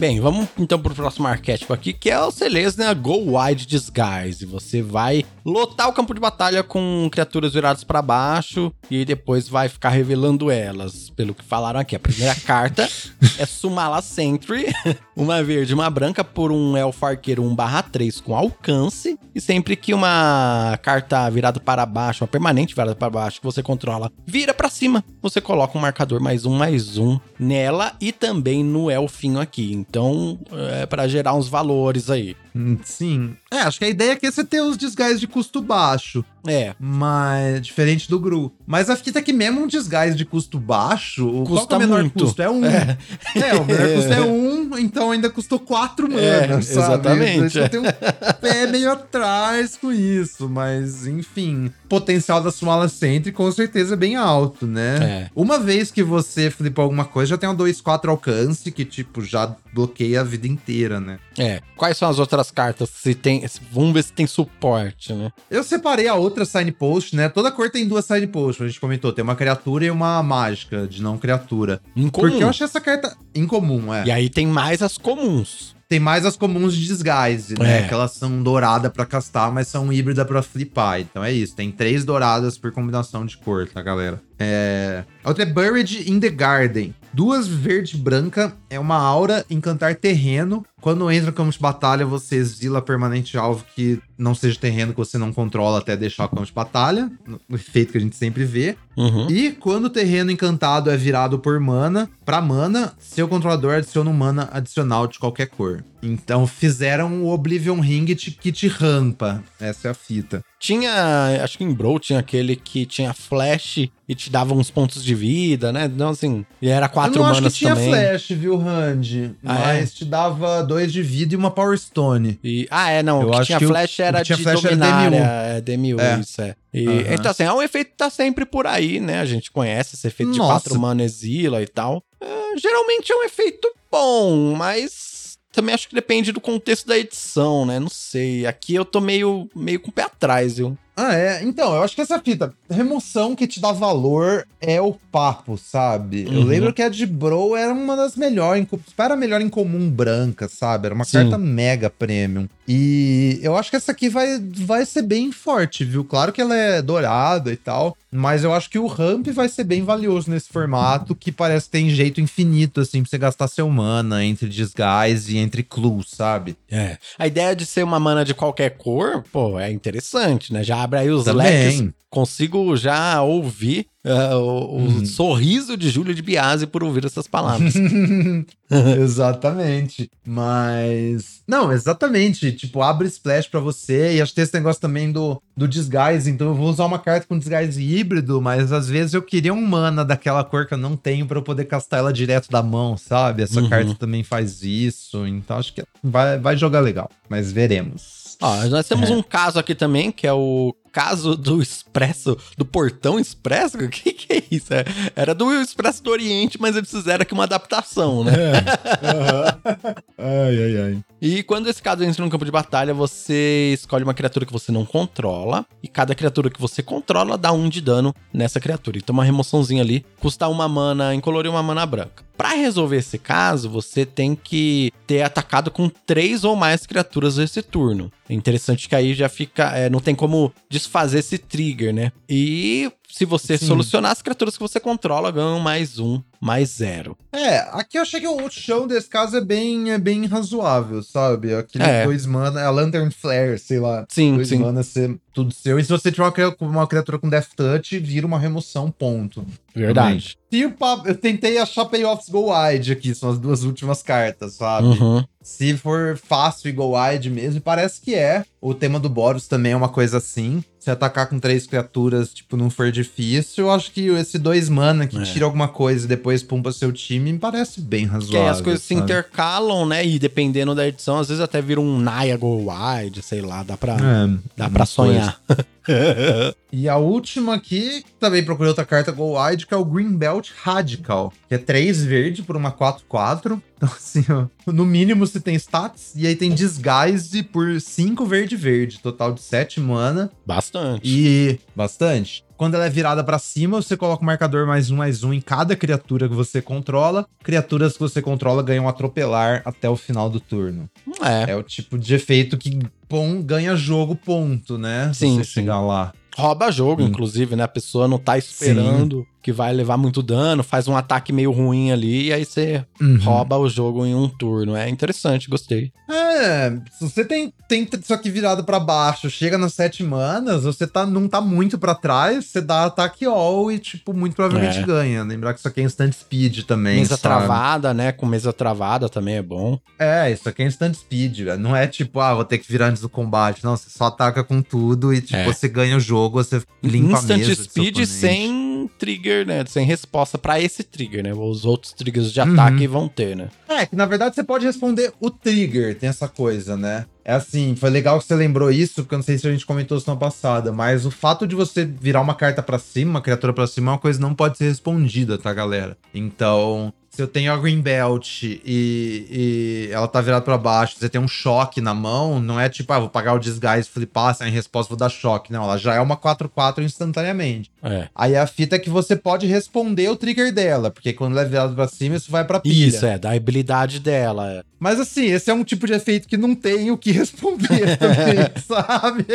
Bem, vamos então pro próximo arquétipo aqui, que é o Celestia Go Wide Disguise. Você vai lotar o campo de batalha com criaturas viradas para baixo e depois vai ficar revelando elas. Pelo que falaram aqui, a primeira [LAUGHS] carta é Sumala Sentry, [LAUGHS] uma verde e uma branca por um Elfo Arqueiro 1/3 com alcance. E sempre que uma carta virada para baixo, uma permanente virada para baixo que você controla, vira para cima, você coloca um marcador mais um, mais um nela e também no Elfinho aqui. Então, é para gerar uns valores aí. Hum, Sim. É, acho que a ideia aqui é você ter os disguises de custo baixo. É, Mas diferente do Gru. Mas a fita é que mesmo um disguise de custo baixo, o Custa é o menor muito. custo? É um. É, o menor [LAUGHS] custo é um, então ainda custou quatro mana, É, sabe? exatamente, Então é. tem um pé meio atrás com isso, mas enfim. Potencial da Sumala Sentry com certeza é bem alto, né? É. Uma vez que você flipou alguma coisa, já tem um 2-4 alcance, que tipo, já bloqueia a vida inteira, né? é. Quais são as outras cartas? Se tem, vamos ver se tem suporte, né? Eu separei a outra signpost, né? Toda cor tem duas signposts, a gente comentou. Tem uma criatura e uma mágica de não criatura. Incomum. Porque eu achei essa carta incomum, é. E aí tem mais as comuns. Tem mais as comuns de disguise, né? É. Que elas são douradas pra castar, mas são híbrida pra flipar. Então é isso. Tem três douradas por combinação de cor, tá, galera? É... A outra é Buried in the Garden. Duas verde e branca é uma aura encantar terreno. Quando entra no campo de batalha, você exila permanente alvo que não seja terreno que você não controla até deixar o campo de batalha. O efeito que a gente sempre vê. Uhum. E quando o terreno encantado é virado por mana, pra mana, seu controlador adiciona um mana adicional de qualquer cor. Então fizeram o Oblivion Ring que te rampa. Essa é a fita. Tinha, acho que em Brawl tinha aquele que tinha flash e te dava uns pontos de vida, né? Então, assim, e era quatro Eu não acho que manas tinha também. flash, viu, Randy? Ah, é? Mas te dava dois de vida e uma Power Stone. E, ah, é, não. Eu o que tinha que o- flash o era que tinha de flash era dominária. DMU. É, DMU, É. isso é. E, Aham. Então, assim, é um efeito que tá sempre por aí, né? A gente conhece esse efeito de Nossa. quatro mana exila e tal. É, geralmente é um efeito bom, mas também acho que depende do contexto da edição, né? Não sei. Aqui eu tô meio, meio com o pé atrás, viu? Ah, é. Então, eu acho que essa fita, remoção que te dá valor é o papo, sabe? Eu Uhum. lembro que a de Bro era uma das melhores, era a melhor em comum branca, sabe? Era uma Sim. carta mega premium. E eu acho que essa aqui vai, vai ser bem forte, viu? Claro que ela é dourada e tal, mas eu acho que o ramp vai ser bem valioso nesse formato, que parece que tem jeito infinito, assim, pra você gastar seu mana entre disguise e entre clues, sabe? É. A ideia de ser uma mana de qualquer cor, pô, é interessante, né? Já abre aí os Também. leques. Consigo já ouvir ah, o, o Uhum. sorriso de Júlio de Biase por ouvir essas palavras. [LAUGHS] exatamente. Mas. Não, exatamente. Tipo, abre splash pra você. E acho que tem esse negócio também do, do disguise. Então eu vou usar uma carta com disguise híbrido, mas às vezes eu queria um mana daquela cor que eu não tenho pra eu poder castar ela direto da mão, sabe? Essa Uhum. carta também faz isso. Então acho que vai, vai jogar legal. Mas veremos. Ó, nós temos É. um caso aqui também, que é o caso do Expresso, do Portão Expresso? O [LAUGHS] que, que é isso? É- Era do Expresso do Oriente, mas eles fizeram aqui uma adaptação, né? [LAUGHS] ai, ai, ai. E quando esse caso entra no campo de batalha, você escolhe uma criatura que você não controla, e cada criatura que você controla dá um de dano nessa criatura. Então uma remoçãozinha ali custa uma mana incolor e uma mana branca. Pra resolver esse caso, você tem que ter atacado com três ou mais criaturas esse turno. É interessante que aí já fica. é, não tem como desfazer esse trigger, né? E se você Sim. solucionar as criaturas que você controla, ganham mais um, mais zero. É, aqui eu achei que o chão desse caso é bem, é bem razoável, sabe? Aquele É. dois mana, a Lantern Flare, sei lá. Sim, dois sim. mana ser tudo seu. E se você tiver uma, uma criatura com Death Touch, vira uma remoção, ponto. Verdade. E o papo, eu tentei achar Payoffs Go Wide aqui, são as duas últimas cartas, sabe? Uhum. Se for fácil e go wide mesmo, parece que é. O tema do Boros também é uma coisa assim. Se atacar com três criaturas, tipo, não for difícil, eu acho que esse dois mana que É. tira alguma coisa e depois pumpa seu time, me parece bem razoável. aí as coisas se sabe? intercalam, né? E dependendo da edição, às vezes até vira um Naya Go Wide, sei lá, dá pra, É, dá pra sonhar. [LAUGHS] E a última aqui, também procurei outra carta Go Wide, que é o Green Belt Radical, que é 3 verde por uma 4-4. [LAUGHS] Então, assim, ó, no mínimo você tem stats, e aí tem Disguise por 5 verde-verde, total de 7 mana. Bastante. E bastante. Quando ela é virada pra cima, você coloca o marcador mais um, mais um em cada criatura que você controla. Criaturas que você controla ganham atropelar até o final do turno. É. É o tipo de efeito que bom, ganha jogo, ponto, né? Se Sim, você sim. chegar lá. Rouba jogo, Hum. inclusive, né? A pessoa não tá esperando que vai levar muito dano, faz um ataque meio ruim ali, e aí você Uhum. rouba o jogo em um turno. É interessante, gostei. É, se você tem, tem isso aqui virado pra baixo, chega nas sete manas, você tá, não tá muito pra trás, você dá ataque all e, tipo, muito provavelmente É. ganha. Lembrar que isso aqui é instant speed também, mesa sabe? travada, né? Com mesa travada também é bom. É, isso aqui é instant speed, velho. Não é tipo, ah, vou ter que virar antes do combate. Não, você só ataca com tudo e, tipo, É. você ganha o jogo, você limpa a Instant mesa. do seu speed sem trigger, né? Sem resposta pra esse trigger, né? Os outros triggers de Uhum. ataque vão ter, né? É, que na verdade você pode responder o trigger, tem essa coisa, né? É assim, foi legal que você lembrou isso, porque eu não sei se a gente comentou semana passada, mas o fato de você virar uma carta pra cima, uma criatura pra cima, é uma coisa que não pode ser respondida, tá, galera? Então, se eu tenho a Green Belt e, e ela tá virada pra baixo, você tem um choque na mão, não é tipo, ah, vou pagar o disguise, flipar, sem resposta, vou dar choque. Não, ela já é uma 4-4 instantaneamente. É. Aí a fita é que você pode responder o trigger dela, porque quando ela é virada pra cima, isso vai pra pilha. Isso, é, da habilidade dela. é. Mas assim, esse é um tipo de efeito que não tem o que [LAUGHS] responder também, [LAUGHS] sabe?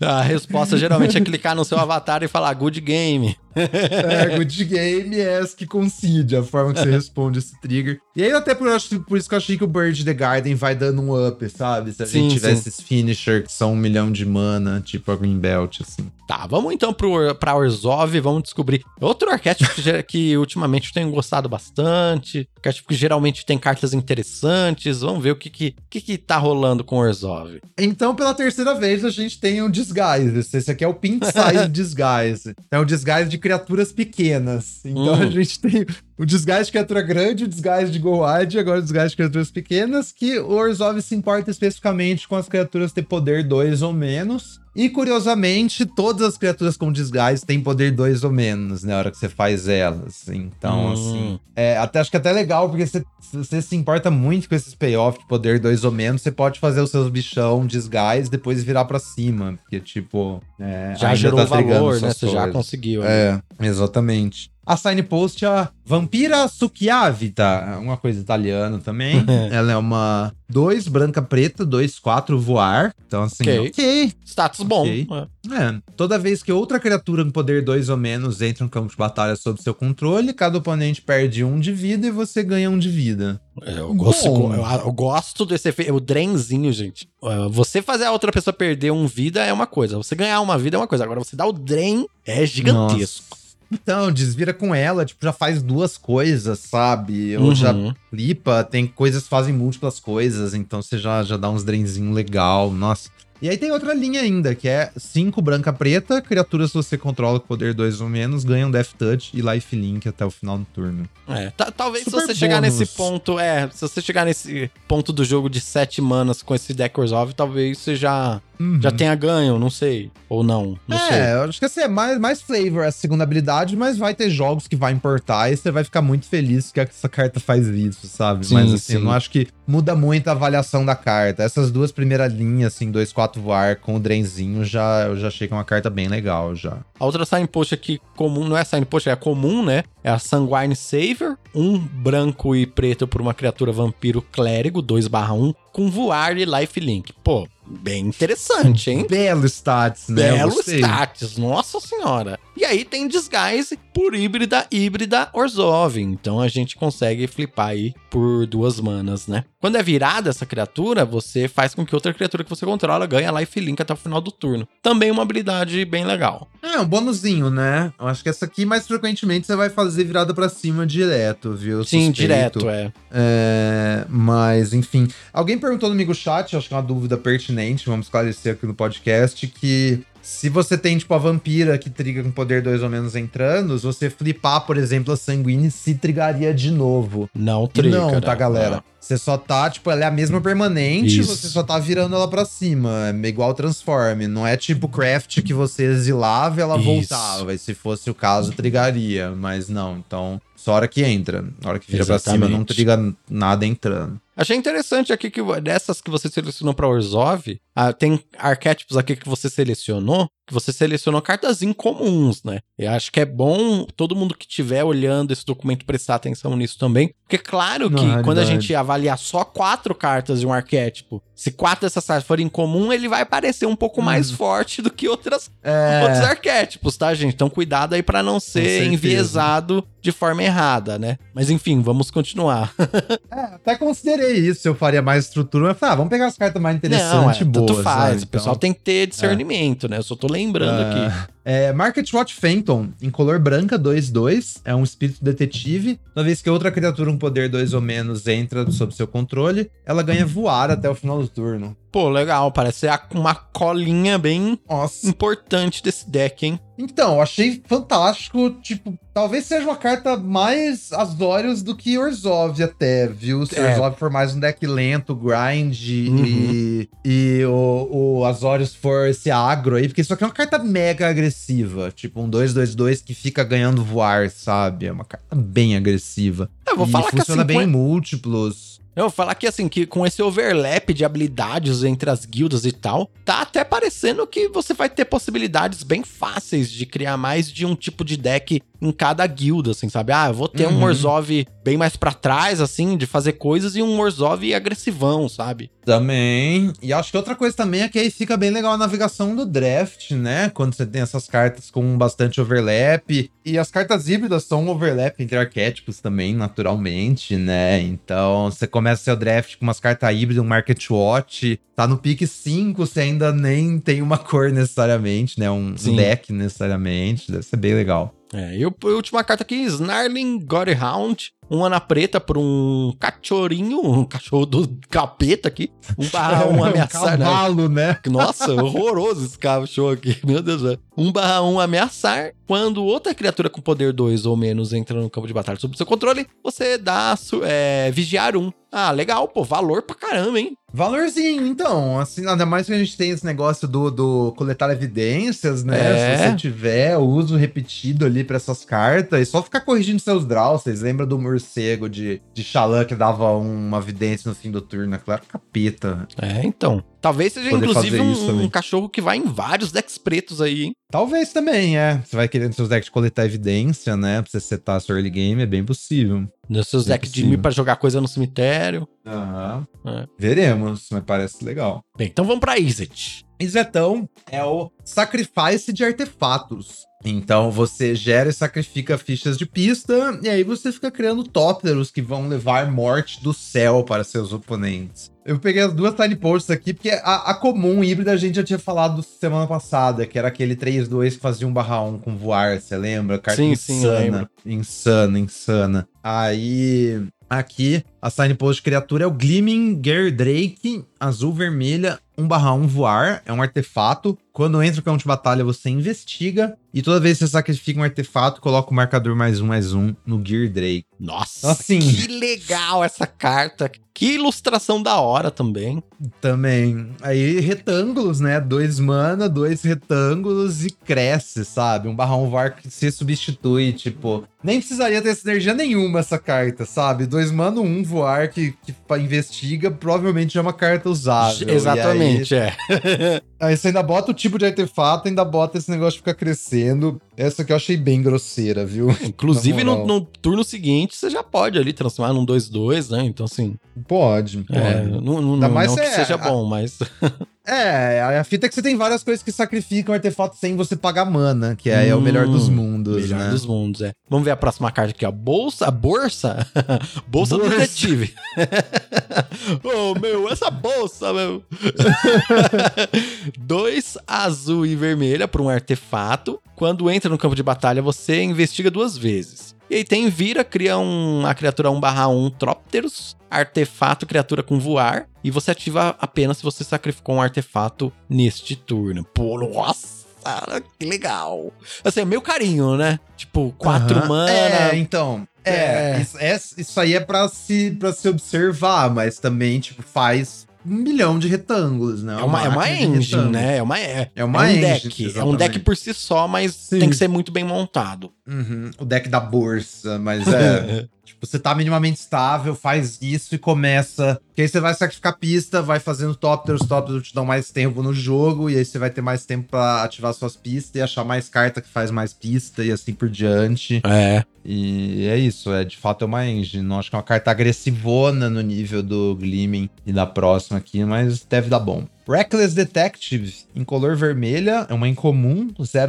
A resposta geralmente é clicar no seu avatar e falar good game. É, good game é essa que concede a forma que você [LAUGHS] responde esse trigger. E aí, até por, por isso que eu achei que o Bird the Garden vai dando um up, sabe? Se a Sim, gente tiver sim. esses finisher que são um milhão de mana, tipo a Green Belt, assim. Tá, vamos então pro, pra Orzhov, vamos descobrir outro arquétipo que, que ultimamente eu tenho gostado bastante, arquétipo que geralmente tem cartas interessantes, vamos ver o que que, que, que tá rolando com Orzhov. Então, pela terceira vez, a gente tem um disguise. Esse aqui é o Pink Size [LAUGHS] Disguise. É um disguise de criaturas pequenas. Então, Hum. a gente tem o disguise de criatura grande, o disguise de Go Wide, e agora o disguise de criaturas pequenas, que o Orzhov se importa especificamente com as criaturas ter poder 2 ou menos. E curiosamente, todas as criaturas com desgaste têm poder 2 ou menos, na né, hora que você faz elas. Então, hum. assim. É, até, acho que é até legal, porque você, você se importa muito com esses payoff de poder 2 ou menos, você pode fazer os seus bichão desgaste depois virar para cima. Porque, tipo. É, já gerou tá valor, né? Você já conseguiu. É, exatamente. A signpost é a Vampira Succhiavita, uma coisa italiana também. [LAUGHS] Ela é uma 2 branca preta, 2 4 voar. Então assim, ok. okay. Status bom. Okay. É. é. Toda vez que outra criatura com poder 2 ou menos entra no campo de batalha sob seu controle, cada oponente perde um de vida e você ganha um de vida. É, eu, gosto, eu, eu, gosto desse efeito. O drenzinho, gente. É, você fazer a outra pessoa perder um vida é uma coisa. Você ganhar uma vida é uma coisa. Agora, você dar o dren é gigantesco. Nossa. Então, desvira com ela, tipo, já faz duas coisas, sabe? Ou uhum. já flipa, tem coisas que fazem múltiplas coisas, então você já, já dá uns drenzinhos legal, nossa. E aí tem outra linha ainda, que é 5 branca preta, criaturas que você controla com poder 2 ou menos, ganham Death Touch e Life Link até o final do turno. É, talvez Super se você bônus. chegar nesse ponto, é, se você chegar nesse ponto do jogo de 7 manas com esse deck Resolve, talvez você já Uhum. Já tenha ganho, não sei. Ou não, não é, sei. É, acho que assim, é mais, mais flavor essa segunda habilidade, mas vai ter jogos que vai importar e você vai ficar muito feliz que essa carta faz isso, sabe? Sim, mas assim, sim. eu não acho que muda muito a avaliação da carta. Essas duas primeiras linhas, assim, 2-4 voar com o drenzinho, já, eu já achei que é uma carta bem legal já. A outra signpost aqui comum, não é signpost, é comum, né? É a Sanguine Saver, um branco e preto por uma criatura vampiro clérigo, 2/1, com voar e lifelink. Pô, bem interessante, hein? Belo stats, né? Belo stats, nossa senhora. E aí tem disguise por híbrida, híbrida Orzhov. Então a gente consegue flipar aí por duas manas, né? Quando é virada essa criatura, você faz com que outra criatura que você controla ganhe lifelink até o final do turno. Também uma habilidade bem legal. É, um bônusinho, né? Eu acho que essa aqui mais frequentemente você vai fazer virada para cima direto, viu? Sim, Suspeito. direto, é. é. Mas, enfim. Alguém perguntou no amigo chat, acho que é uma dúvida pertinente, vamos esclarecer aqui no podcast, que se você tem, tipo, a vampira que triga com poder 2 ou menos entrando, você flipar, por exemplo, a sanguínea, se trigaria de novo. Não triga. não, tá, galera? Não. Você só tá, tipo, ela é a mesma permanente, Isso. você só tá virando ela pra cima. É igual Transform. Não é tipo Craft que você exilava e ela Isso. voltava. E se fosse o caso, trigaria. Mas não, então, só a hora que entra. Na hora que vira Exatamente. pra cima, não triga nada entrando. Achei interessante aqui que dessas que você selecionou para Orzhov, ah, tem arquétipos aqui que você selecionou, que você selecionou cartas incomuns, né? Eu acho que é bom todo mundo que estiver olhando esse documento prestar atenção nisso também, porque claro que Não, quando a gente avaliar só quatro cartas de um arquétipo, se quatro dessas cartas forem incomum, ele vai parecer um pouco hum. mais forte do que outras, é... outros arquétipos, tá, gente? Então cuidado aí para não ser enviesado de forma errada, né? Mas enfim, vamos continuar. [LAUGHS] é, até considerei isso, eu faria mais estrutura, mas falei, ah, vamos pegar as cartas mais interessantes e é, boas. Tanto faz, né? o pessoal então... tem que ter discernimento, é. né? Eu só tô lembrando uh... aqui. É, Market Watch Phantom, em color branca, 2-2, é um espírito detetive. Toda vez que outra criatura com poder 2 ou menos entra sob seu controle, ela ganha voar até o final do turno. Pô, legal, parece ser uma colinha bem Nossa. importante desse deck, hein? Então, achei fantástico, tipo, talvez seja uma carta mais Azorius do que Orzhov até, viu? Se é. Orzhov for mais um deck lento, grind uhum. e, e o, o Azorius for esse agro aí, porque isso aqui é uma carta mega agressiva, tipo um 2-2-2 que fica ganhando voar, sabe? É uma carta bem agressiva. Eu vou e falar funciona que assim, bem em múltiplos. Eu vou falar que assim, que com esse overlap de habilidades entre as guildas e tal, tá até parecendo que você vai ter possibilidades bem fáceis de criar mais de um tipo de deck em cada guilda, assim, sabe? Ah, eu vou ter uhum. um Morzov bem mais para trás, assim, de fazer coisas, e um Morzov agressivão, sabe? Também. E acho que outra coisa também é que aí fica bem legal a navegação do draft, né? Quando você tem essas cartas com bastante overlap. E as cartas híbridas são um overlap entre arquétipos também, naturalmente, né? Então você começa seu draft com umas cartas híbridas, um Market Watch. Tá no pique 5, você ainda nem tem uma [LAUGHS] cor necessariamente, né? Um, um deck necessariamente. Deve ser bem legal. É, e a última carta aqui, Snarling Godhound. Uma na preta por um cachorrinho, um cachorro do capeta aqui. Um barra um ameaçar. um cavalo, né? Nossa, horroroso esse cachorro aqui. [LAUGHS] Meu Deus do céu. Um barra um ameaçar. Quando outra criatura com poder 2 ou menos entra no campo de batalha sob seu controle, você dá é, vigiar um. Ah, legal, pô, valor pra caramba, hein? Valorzinho, então. Assim, ainda mais que a gente tem esse negócio do, do coletar evidências, né? É. Se você tiver o uso repetido ali pra essas cartas, e só ficar corrigindo seus draws. Vocês lembram do morcego de, de Xalã que dava uma evidência no fim do turno? Claro, capeta. É, então. Talvez seja, inclusive, um, um cachorro que vai em vários decks pretos aí, hein? Talvez também, é. Você vai querendo seus decks coletar evidência, né? Pra você setar seu early game, é bem possível. Nos seus decks de mil pra jogar coisa no cemitério. Aham. É. Veremos, mas parece legal. Bem, então vamos pra Izzet. Isetão é o sacrifice de artefatos. Então você gera e sacrifica fichas de pista, e aí você fica criando tópteros que vão levar morte do céu para seus oponentes. Eu peguei as duas tiny posts aqui, porque a, a comum híbrida a gente já tinha falado semana passada, que era aquele 3-2 que fazia 1 barra 1 com voar, você lembra? Carta Sim, sim, insana. lembro. insana, insana. Aí, aqui, a signpost criatura é o Gleaming Drake, azul vermelha, 1 barra 1 voar, é um artefato. Quando entra o campo de batalha, você investiga. E toda vez que você sacrifica um artefato, coloca o marcador mais um, mais um no Gear Drake. Nossa, Assim. que legal essa carta. Que ilustração da hora também. Também. Aí, retângulos, né? Dois mana, dois retângulos e cresce, sabe? Um barra um voar que se substitui, tipo. Nem precisaria ter sinergia nenhuma essa carta, sabe? Dois mana, um voar que, que investiga, provavelmente é uma carta usável. Exatamente, é. Aí, [LAUGHS] aí você ainda bota o tipo de artefato, ainda bota esse negócio de ficar crescendo. Essa aqui eu achei bem grosseira, viu? [LAUGHS] Inclusive, no, no turno seguinte, você já pode ali transformar num 2-2, né? Então, assim, Pode, pode. é, não, não, não, mais não que é- seja a- bom, mas. [LAUGHS] É, a fita é que você tem várias coisas que sacrificam artefato sem você pagar mana, que aí é o melhor dos Hum, mundos, Melhor né? dos mundos, é. Vamos ver a próxima carta aqui, ó. Bolsa, bolsa. [LAUGHS] bolsa, do detetive. oh, meu, essa bolsa, meu. Dois azul e vermelha para um artefato. Quando entra no campo de batalha, você investiga duas vezes. E aí tem vira, cria um, a criatura 1/1 Trópteros, artefato, criatura com voar, e você ativa apenas se você sacrificou um artefato neste turno. Pô, nossa, que legal. Assim, é meio carinho, né? Tipo, quatro Aham. mana. É, então. É, É. Isso, é- isso aí é pra se, pra se observar, mas também, tipo, faz um milhão de retângulos, né? É uma, é uma máquina de engine, né? É uma, é, É uma é um engine, deck. É um exatamente. deck por si só, mas Sim. tem que ser muito bem montado. Uhum, o deck da bolsa, mas é. [LAUGHS] tipo, você tá minimamente estável, faz isso e começa. Que aí você vai sacrificar pista, vai fazendo tópteros, os tópteros te dão mais tempo no jogo, e aí você vai ter mais tempo pra ativar suas pistas e achar mais carta que faz mais pista e assim por diante. É. E é isso, é de fato é uma engine. Não acho que é uma carta agressivona no nível do Gleaming e da próxima aqui, mas deve dar bom. Reckless Detective, em color vermelha, é uma incomum,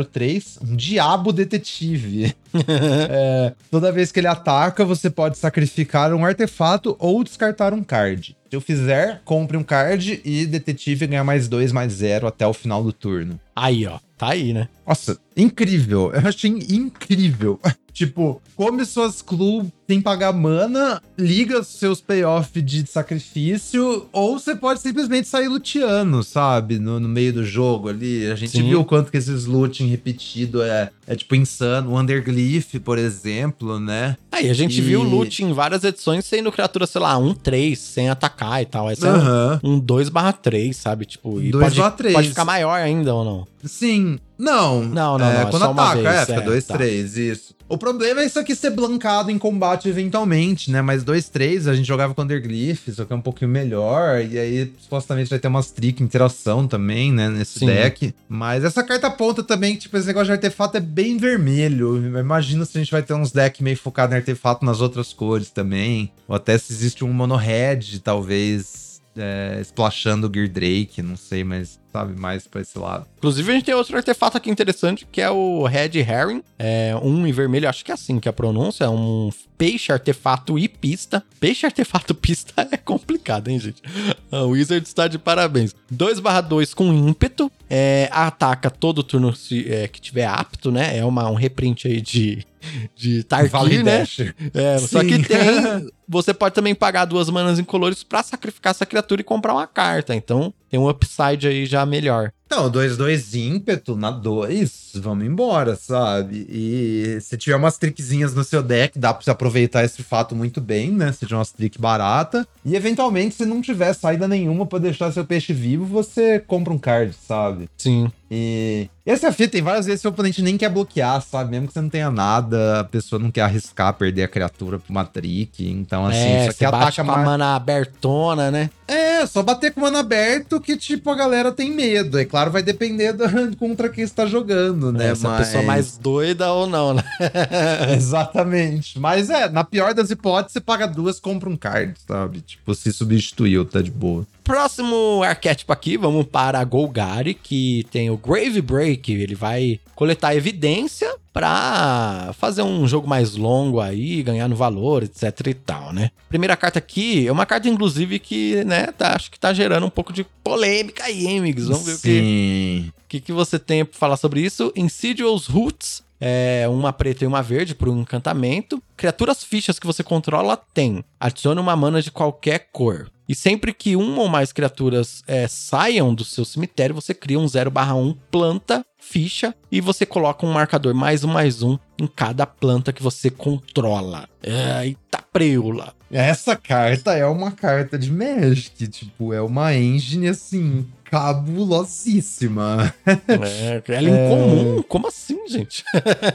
03, um diabo detetive. [LAUGHS] É, toda vez que ele ataca, você pode sacrificar um artefato ou descartar um card. Se eu fizer, compre um card e detetive ganha mais dois, mais zero até o final do turno. Aí, ó. Tá aí, né? Nossa, incrível. Eu achei incrível. [LAUGHS] tipo, come suas clubes sem pagar mana, liga seus payoff de sacrifício, ou você pode simplesmente sair luteando, sabe? No, no meio do jogo ali. A gente Sim. viu o quanto que esses looting repetido é, é tipo insano. O Underglyph, por exemplo, né? Aí, a gente E- viu o loot em várias edições sendo criatura, sei lá, um 3, sem atacar e tal. Esse Aham. é um 2 barra 3, sabe? Tipo, e 2 pode, barra 3. pode ficar maior ainda ou não? Sim. Não. Não, não, é, não, é Quando uma ataca, vez, é, fica é, 2, tá. 3, isso. O problema é isso aqui ser blancado em combate eventualmente, né? Mas 2, 3 a gente jogava com Underglyph, só que é um pouquinho melhor. E aí, supostamente, vai ter umas trick interação também, né? Nesse Sim. deck. Mas essa carta ponta também, tipo, esse negócio de artefato é bem vermelho. Imagina se a gente vai ter uns decks meio focado em artefato nas outras cores também. Ou até se existe um mono red, talvez. É, splashando o Gear Drake, não sei, mas sabe mais pra esse lado. Inclusive, a gente tem outro artefato aqui interessante, que é o Red Herring. É um em vermelho, acho que é assim que é a pronúncia. É um peixe, artefato e pista. Peixe, artefato, [LAUGHS] pista é complicado, hein, gente? A Wizard está de parabéns. 2/2 com ímpeto. É, ataca todo turno se- é, que tiver apto, né? É uma, um reprint aí de, de Tarkir, né? É, só que tem. [LAUGHS] Você pode também pagar duas manas incolores pra sacrificar essa criatura e comprar uma carta. Então tem um upside aí já melhor. Então, 2-2 ímpeto na 2, vamos embora, sabe? E se tiver umas trickzinhas no seu deck, dá pra você aproveitar esse fato muito bem, né? Se tiver umas trick barata. E eventualmente, se não tiver saída nenhuma pra deixar seu peixe vivo, você compra um card, sabe? Sim. E essa fita, tem várias vezes que o oponente nem quer bloquear, sabe? Mesmo que você não tenha nada, a pessoa não quer arriscar perder a criatura pra uma trick. Então, assim, é, isso aqui ataca com a mana abertona, né? É, só bater com mano aberto que, tipo, a galera tem medo. É claro, vai depender do, [LAUGHS] contra quem está jogando, né? É, se a pessoa mais doida ou não, né? [LAUGHS] Exatamente. Mas é, na pior das hipóteses, você paga duas, compra um card, sabe? Tipo, se substituiu, tá de boa. Próximo arquétipo aqui, vamos para Golgari, que tem o Grave Break. Ele vai coletar evidência pra fazer um jogo mais longo aí, ganhar no valor, etc e tal, né? Primeira carta aqui é uma carta, inclusive, que, né, tá, acho que tá gerando um pouco de polêmica aí, hein, amigos? Vamos ver o que, Sim. que, que você tem pra falar sobre isso. Insidious Roots. É uma preta e uma verde por um encantamento. Criaturas fichas que você controla tem. Adicione uma mana de qualquer cor. E sempre que uma ou mais criaturas é, saiam do seu cemitério, você cria um 0/1 planta ficha e você coloca um marcador mais um mais um em cada planta que você controla. Eita preula! Essa carta é uma carta de Magic, tipo, é uma engine assim, cabulosíssima. É, ela é incomum. Como assim, gente?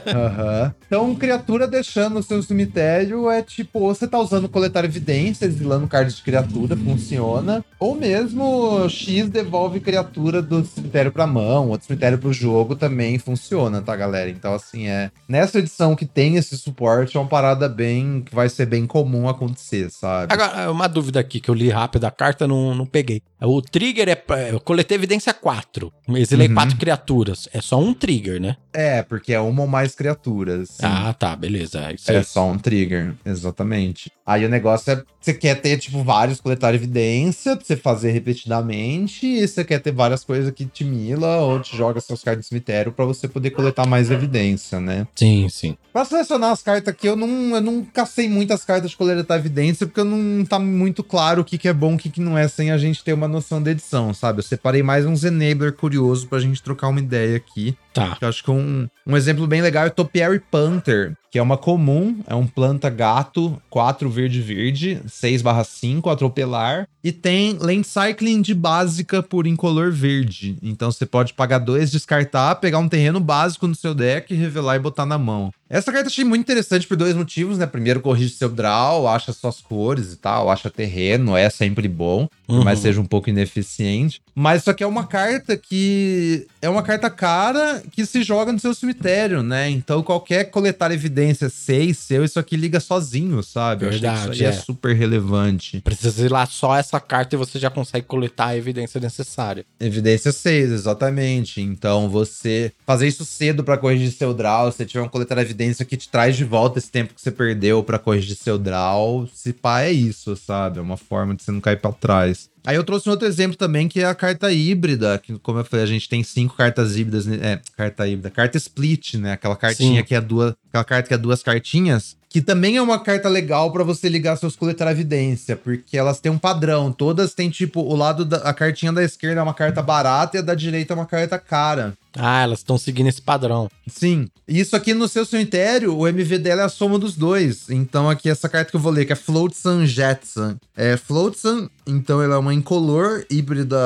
Aham. Então, criatura deixando o seu cemitério é tipo, ou você tá usando coletar evidências, exilando card de criatura, funciona. Ou mesmo X devolve criatura do cemitério pra mão, outro cemitério pro jogo também funciona, tá, galera? Então, assim, é. Nessa edição que tem esse suporte, é uma parada bem. que vai ser bem comum acontecer, sabe? Agora, uma dúvida aqui que eu li rápido a carta, não, não peguei. O trigger é. Eu coletei evidência 4. Exilei Uhum. 4 criaturas. É só um trigger, né? É, porque é uma ou mais criaturas. sim. Ah, tá, beleza. É isso É aí. só um trigger, exatamente. Aí o negócio é você quer ter, tipo, vários coletar evidência pra você fazer repetidamente, e você quer ter várias coisas que te mila ou te joga seus cards de cemitério pra você poder coletar mais evidência, né? Sim, sim. Pra selecionar as cartas aqui, eu não, eu não cacei muitas cartas de coletar evidência, porque não tá muito claro o que, que é bom e o que, que não é, sem a gente ter uma noção da edição, sabe? Eu separei mais uns enabler curioso pra gente trocar uma ideia aqui. Tá. Eu acho que um, um exemplo bem legal é o Topiary Panther, que é uma comum, é um planta gato, 4 verde-verde, 6/5, atropelar, e tem lane cycling de básica por incolor verde. Então você pode pagar dois, descartar, pegar um terreno básico no seu deck, revelar e botar na mão. Essa carta eu achei muito interessante por dois motivos, né? Primeiro, corrige seu draw, acha suas cores e tal, acha terreno, é sempre bom, por mais Uhum. seja um pouco ineficiente. Mas isso aqui é uma carta que é uma carta cara que se joga no seu cemitério, né? Então qualquer coletar evidência 6 seu, isso aqui liga sozinho, sabe? Eu achei que Verdade, isso aí é. é. super relevante. Precisa ir lá só essa carta e você já consegue coletar a evidência necessária. Evidência 6, exatamente. Então você fazer isso cedo pra corrigir seu draw, se tiver um coletar evidência que te traz de volta esse tempo que você perdeu pra corrigir seu draw, se pá é isso, sabe? É uma forma de você não cair pra trás. Aí eu trouxe um outro exemplo também, que é a carta híbrida, que como eu falei, a gente tem cinco cartas híbridas, né? é, carta híbrida, carta split, né? Aquela cartinha Sim. que é duas, aquela carta que é duas cartinhas, que também é uma carta legal pra você ligar seus coletar evidência, porque elas têm um padrão, todas têm tipo, o lado da a cartinha da esquerda é uma carta barata e a da direita é uma carta cara. Ah, elas estão seguindo esse padrão. Sim. Isso aqui no seu cemitério, o MV dela é a soma dos dois. Então aqui essa carta que eu vou ler, que é Floatsun Jetson. É Floatsun, então ela é uma incolor, híbrida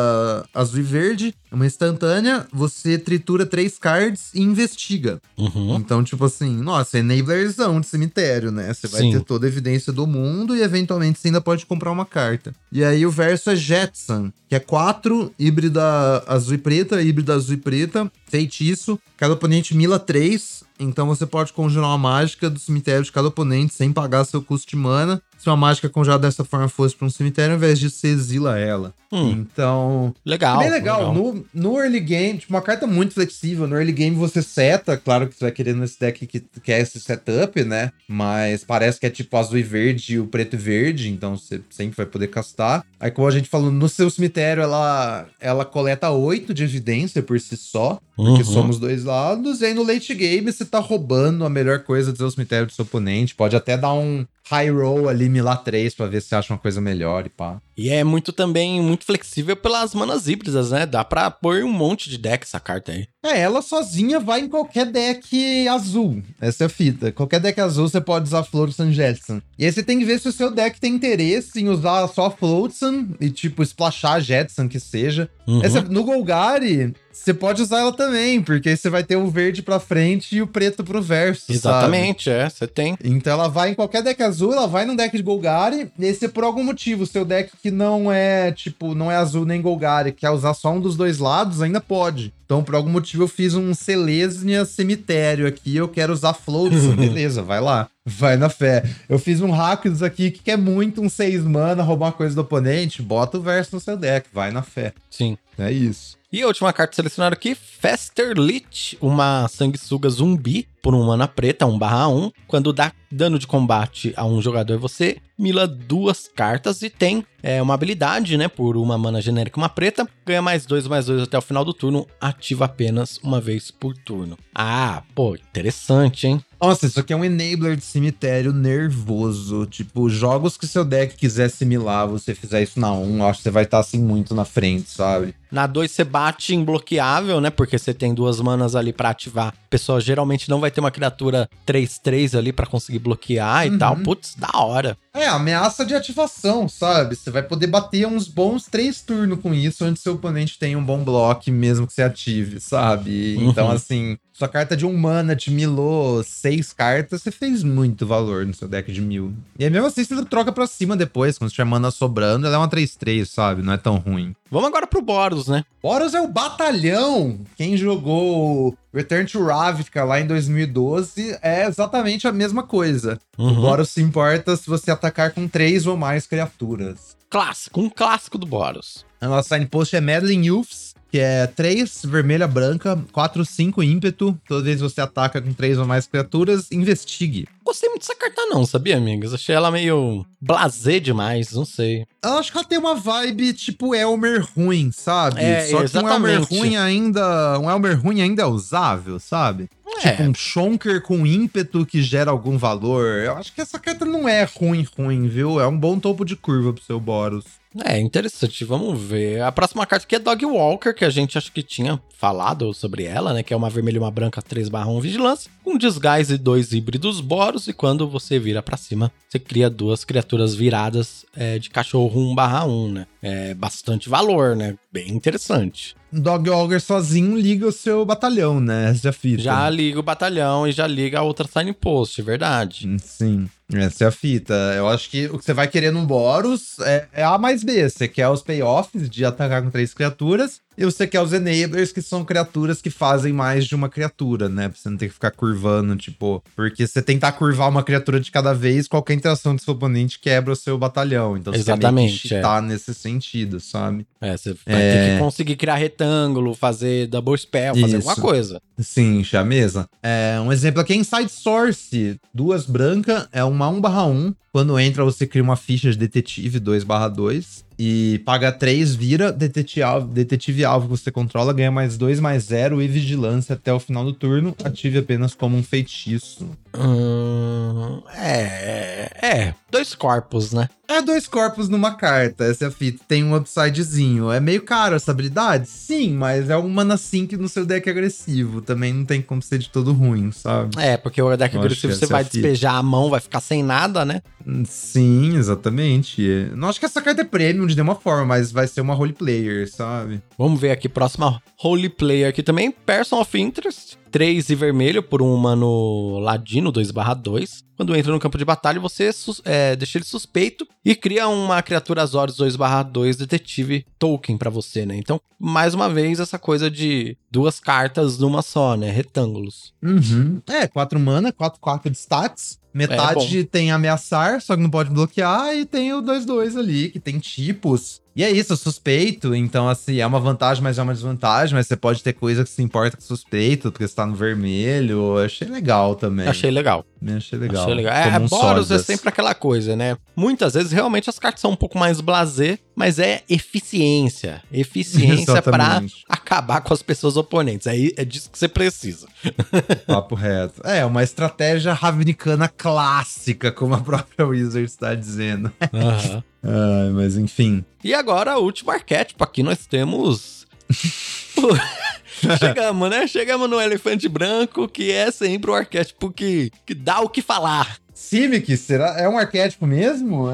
azul e verde, é uma instantânea, você tritura três cards e investiga. Uhum. Então, tipo assim, nossa, enablerzão de cemitério, né? Você vai Sim. ter toda a evidência do mundo e eventualmente você ainda pode comprar uma carta. E aí o verso é Jetson, que é 4, híbrida azul e preta, híbrida azul e preta, feitiço. Cada oponente mila 3, então você pode conjurar uma mágica do cemitério de cada oponente sem pagar seu custo de mana. Se uma mágica conjurada dessa forma fosse para um cemitério, ao invés disso, você exila ela. Hum. Então, Legal. é bem legal. No, no early game, tipo, uma carta muito flexível. No early game você seta, claro que você vai querer nesse deck que quer esse setup, né? Mas parece que é tipo azul e verde e o preto e verde, então você sempre vai poder castar. Aí, como a gente falou, no seu cemitério ela, ela coleta 8 de evidência por si só, porque Uhum. somos dois lados. E aí no late game você tá roubando a melhor coisa do seu cemitério do seu oponente. Pode até dar um high roll ali, milar 3 pra ver se acha uma coisa melhor e pá. E é muito também, muito flexível pelas manas híbridas, né? Dá pra pôr um monte de deck essa carta aí. É, ela sozinha vai em qualquer deck azul. Essa é a fita. Qualquer deck azul você pode usar Flotsam Jetson. E aí você tem que ver se o seu deck tem interesse em usar só Flotsam e, tipo, splashar Jetson, que seja. Uhum. Essa, no Golgari, você pode usar ela também, porque aí você vai ter o verde pra frente e o preto pro verso. Exatamente, sabe? é, você tem. Então ela vai em qualquer deck azul, ela vai num deck de Golgari, e aí você, por algum motivo, seu deck que não é, tipo, não é azul nem Golgari, quer usar só um dos dois lados, ainda pode. Então, por algum motivo, eu fiz um Selesnia Cemitério aqui, eu quero usar Floats. [LAUGHS] Beleza, vai lá. Vai na fé. Eu fiz um Rakdos aqui que quer muito um 6 mana, roubar uma coisa do oponente, bota o verso no seu deck, vai na fé. Sim. É isso. E a última carta selecionada aqui, Faster Lich, uma sanguessuga zumbi por um mana preta, 1 barra 1. Quando dá dano de combate a um jogador, você mila duas cartas e tem é, uma habilidade, né? Por uma mana genérica, uma preta, ganha mais dois, mais dois até o final do turno, ativa apenas uma vez por turno. Ah, pô, interessante, hein? Nossa, isso aqui é um enabler de cemitério nervoso. Tipo, jogos que seu deck quiser assimilar, você fizer isso na 1, eu acho que você vai estar assim muito na frente, sabe? Na 2 você bate imbloqueável, né? Porque você tem duas manas ali pra ativar. Pessoal geralmente não vai ter uma criatura 3-3 ali pra conseguir bloquear Uhum. e tal. Putz, da hora. É, ameaça de ativação, sabe? Você vai poder bater uns bons três turnos com isso, onde seu oponente tem um bom bloco, mesmo que você ative, sabe? Uhum. Então, assim, sua carta de um mana te milou seis cartas, você fez muito valor no seu deck de mil. E aí, mesmo assim, você troca pra cima depois, quando tiver mana sobrando, ela é uma 3-3, sabe? Não é tão ruim. Vamos agora pro Boros, né? Boros é o batalhão. Quem jogou Return to Ravnica lá em 2012 é exatamente a mesma coisa. O Uhum. Boros se importa se você atacar com três ou mais criaturas. Clássico, um clássico do Boros. A nossa signpost é Madeline Youths, que é 3 vermelha branca, 4, 5 ímpeto. Toda vez que você ataca com três ou mais criaturas, investigue. Gostei muito dessa carta não, sabia, amigos? Achei ela meio blasé demais, não sei. Eu acho que ela tem uma vibe tipo Elmer ruim, sabe? É, Só que um Elmer exatamente. ruim ainda. Um Elmer ruim ainda é usável, sabe? Tipo É. um Shonker com ímpeto que gera algum valor. Eu acho que essa carta não é ruim, ruim, viu? É um bom topo de curva pro seu Boros. É, interessante, vamos ver. A próxima carta aqui é Dog Walker, que a gente acho que tinha falado sobre ela, né? Que é uma vermelha e uma branca 3 barra 1 vigilância, com desguise e dois híbridos boros, e quando você vira pra cima, você cria duas criaturas viradas é, de cachorro 1 barra 1, né? É bastante valor, né? Bem interessante. Dog Ogre sozinho liga o seu batalhão, né? Essa é a fita. Já liga o batalhão e já liga a outra signpost, verdade. Sim, essa é a fita. Eu acho que o que você vai querer no Boros é, é A mais B. Você quer os payoffs de atacar com três criaturas. E você quer os enablers, que são criaturas que fazem mais de uma criatura, né? Pra você não ter que ficar curvando, tipo. Porque você tentar curvar uma criatura de cada vez, qualquer interação do seu oponente quebra o seu batalhão. Então você Exatamente, que cheatar nesse sentido, sabe? É, você vai ter que conseguir criar retângulo, fazer double spell, fazer Isso. alguma coisa. Sim, chameza. É, um exemplo aqui é Inside Source. Duas branca, é uma 1 barra 1. Quando entra, você cria uma ficha de detetive 2 barra 2. E paga 3, vira detetive alvo, detetive alvo que você controla, ganha mais 2, mais 0 e vigilância até o final do turno. Ative apenas como um feitiço. Hum, é, é, dois corpos, né? É dois corpos numa carta, essa é a fita. Tem um upsidezinho. É meio caro essa habilidade? Sim, mas é um mana sync no seu deck agressivo. Também não tem como ser de todo ruim, sabe? É, porque o deck Eu agressivo você é vai a fita. despejar a mão, vai ficar sem nada, né? Sim, exatamente. Não acho que essa carta é premium de nenhuma forma, mas vai ser uma role player, sabe? Vamos ver aqui, próxima Holy Player aqui também, Person of Interest. 3 e vermelho por um humano ladino 2/2. Quando entra no campo de batalha, você é, deixa ele suspeito e cria uma criatura Azores 2/2 detetive token pra você, né? Então, mais uma vez, essa coisa de duas cartas numa só, né? Retângulos. Uhum. É, 4 mana, 4, 4 de stats. Metade tem ameaçar, só que não pode bloquear, e tem o 2-2 ali, que tem tipos. E é isso, suspeito. Então, assim, é uma vantagem, mas é uma desvantagem. Mas você pode ter coisa que se importa com suspeito, porque você tá no vermelho. Eu achei legal também. Achei legal. Eu achei legal. Achei legal. É, um Boros é sempre aquela coisa, né? Muitas vezes realmente as cartas são um pouco mais blasé, mas é eficiência. Eficiência pra Exatamente. a acabar com as pessoas oponentes. Aí é disso que você precisa. [LAUGHS] Papo reto. É, uma estratégia ravnicana clássica, como a própria Wizard está dizendo. Aham. Ai, mas enfim. E agora, o último arquétipo. Aqui nós temos. [LAUGHS] Chegamos, né? Chegamos no elefante branco, que é sempre o arquétipo que, que dá o que falar. Simic, será? É um arquétipo mesmo?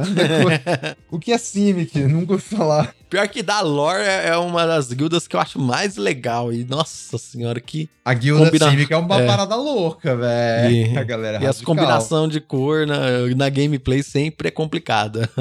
[LAUGHS] o que é Simic? Nunca ouvi falar. Pior que da lore é é uma das guildas que eu acho mais legal. E nossa senhora, que. A guilda Combina- Simic é uma é. parada louca, velho. E- [LAUGHS] A galera e as combinação de cor na, na gameplay sempre é complicada. [LAUGHS]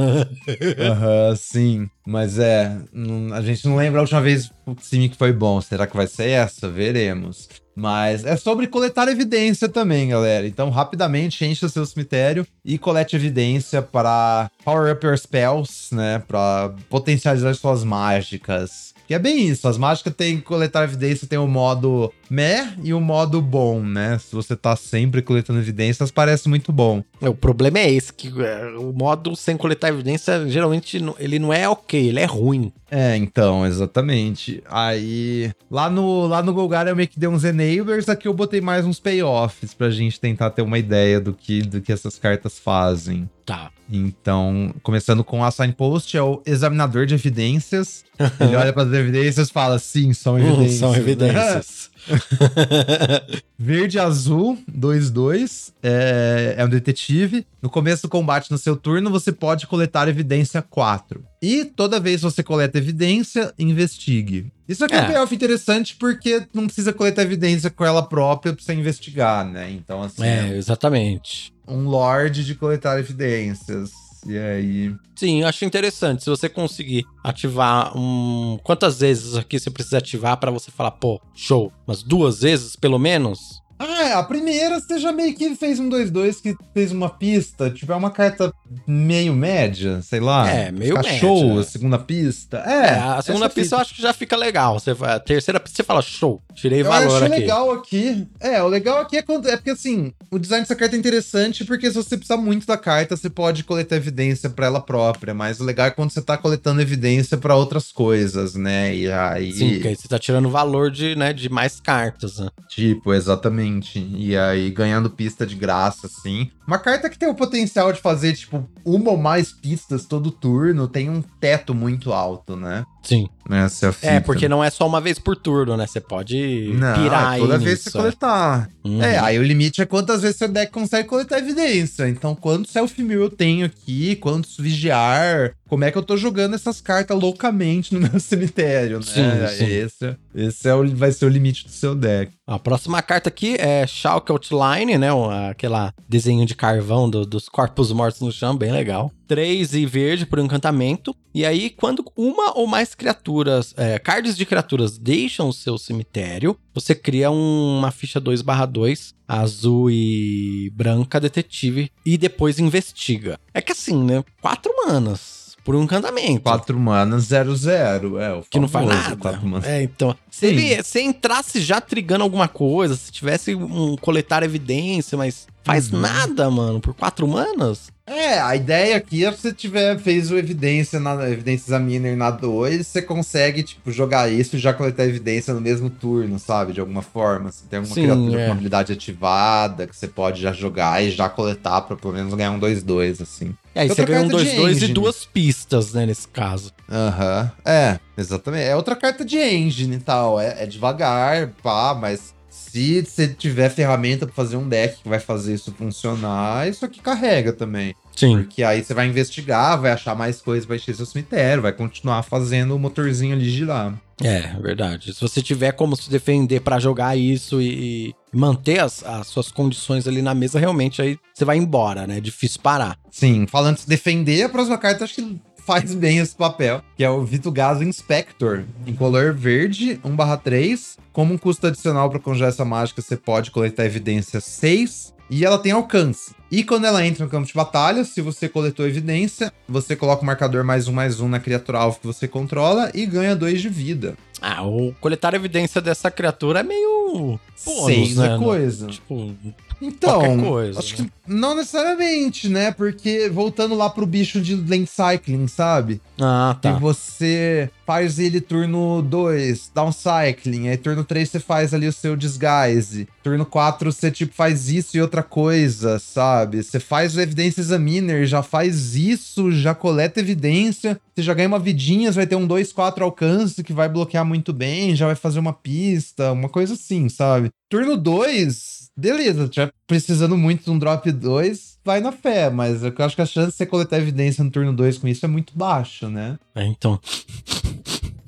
Aham, sim. Mas é, não- a gente não lembra a última vez que o Simic foi bom. Será que vai ser essa? Veremos. Mas é sobre coletar evidência também, galera. Então, rapidamente, encha seu cemitério e colete evidência para power up your spells, né? Para potencializar suas mágicas. É bem isso, as mágicas tem que coletar evidência, tem o modo meh e o modo bom, né? Se você tá sempre coletando evidências, parece muito bom. o problema é esse, que é, o modo sem coletar evidência, geralmente, ele não é ok, ele é ruim. É, então, exatamente. Aí, lá no, lá no Golgar eu meio que dei uns enablers, aqui eu botei mais uns payoffs pra gente tentar ter uma ideia do que, do que essas cartas fazem. Tá. Então, começando com a Signpost, é o examinador de evidências. Ele olha para as evidências e fala: sim, são Hum, evidências. são evidências. [LAUGHS] Verde azul, 2-2, é, é um detetive. No começo do combate no seu turno, você pode coletar evidência 4. E toda vez que você coleta evidência, investigue. Isso aqui é, É. um payoff interessante porque não precisa coletar evidência com ela própria pra você investigar, né? Então, assim, é, exatamente. Um lord de coletar evidências. E aí. Sim, eu acho interessante. Se você conseguir ativar um. Quantas vezes aqui você precisa ativar pra você falar, pô, show? Umas duas vezes, pelo menos? Ah, a primeira você já meio que fez um 2-2 que fez uma pista. Tipo, é uma carta meio média, sei lá. É, meio Fica média. show, a segunda pista. É, É, a segunda pista eu acho que já fica legal. Você, vai- a terceira pista você fala, show, tirei Eu valor aqui. legal aqui. É, o legal aqui é, quando, é porque assim, o design dessa carta é interessante porque se você precisar muito da carta, você pode coletar evidência pra ela própria. Mas o legal é quando você tá coletando evidência pra outras coisas, né? E aí. Sim, porque aí você tá tirando valor de, né, de mais cartas, né? Tipo, exatamente. E aí, ganhando pista de graça, assim. Uma carta que tem o potencial de fazer, tipo, uma ou mais pistas todo turno, tem um teto muito alto, né? Sim. Essa é, porque não é só uma vez por turno, né? Você pode Não, pirar é toda vez nisso, você coletar. Uhum. É, aí o limite é quantas vezes seu deck consegue coletar evidência. Então, quantos self-mill eu tenho aqui, quantos vigiar, como é que eu tô jogando essas cartas loucamente no meu [LAUGHS] cemitério, né? Sim, sim. Esse, esse é o, vai ser o limite do seu deck. A próxima carta aqui é Shulk Outline, né? Aquela desenho de carvão do- dos corpos mortos no chão, bem legal. 3 e verde por encantamento. E aí, quando uma ou mais criaturas, é, cards de criaturas deixam o seu cemitério, você cria um- uma ficha 2/2, azul e branca, detetive, e depois investiga. É que assim, né? 4 manas por um encantamento. 4 manas, 0, 0. É, o Que não faz nada. quatro manas. É, então. Se Sim. ele se entrasse já trigando alguma coisa, se tivesse um coletar evidência, mas faz Uhum. nada, mano, por quatro manas? É, a ideia aqui é se você tiver, fez o evidência na evidência examiner na 2, você consegue, tipo, jogar isso e já coletar evidência no mesmo turno, sabe? De alguma forma. Você tem alguma Sim, criatura é. com uma habilidade ativada que você pode já jogar e já coletar pra pelo menos ganhar um 2-2, assim. E aí você ganha um carta de 2-2 e duas pistas, né, nesse caso. Aham. É, exatamente. É outra carta de engine e tal. É, é devagar, pá, mas se você tiver ferramenta pra fazer um deck que vai fazer isso funcionar, isso aqui carrega também. Sim. Porque aí você vai investigar, vai achar mais coisas, vai encher seu cemitério, vai continuar fazendo o motorzinho ali girar. É, verdade. Se você tiver como se defender pra jogar isso e manter as, as suas condições ali na mesa, realmente aí você vai embora, né? É difícil parar. Sim, falando de se defender, a próxima carta acho que faz bem esse papel, que é o Vitugazo Inspector, em color verde, 1/3. Como um custo adicional para conjurar essa mágica, você pode coletar evidência 6 e ela tem alcance. E quando ela entra no campo de batalha, se você coletou evidência, você coloca o marcador mais um mais um na criatura alvo que você controla e ganha 2 de vida. Ah, o coletar evidência dessa criatura é meio. Bônus, Seis né? é coisa. Tipo, Então, coisa, acho né? que não necessariamente, né? Porque voltando lá pro bicho de lane cycling, sabe? Ah, tá. Que você faz ele turno 2, down cycling, aí turno 3 você faz ali o seu disguise. Turno 4 você tipo faz isso e outra coisa, sabe? Você faz o evidência examiner, já faz isso, já coleta evidência, você já ganha uma vidinha, vai ter um 2 4 alcance que vai bloquear muito bem, já vai fazer uma pista, uma coisa assim, sabe? Turno 2, beleza, já precisando muito de um drop 2, vai na fé, mas eu acho que a chance de você coletar evidência no turno 2 com isso é muito baixa, né? É, então. [LAUGHS]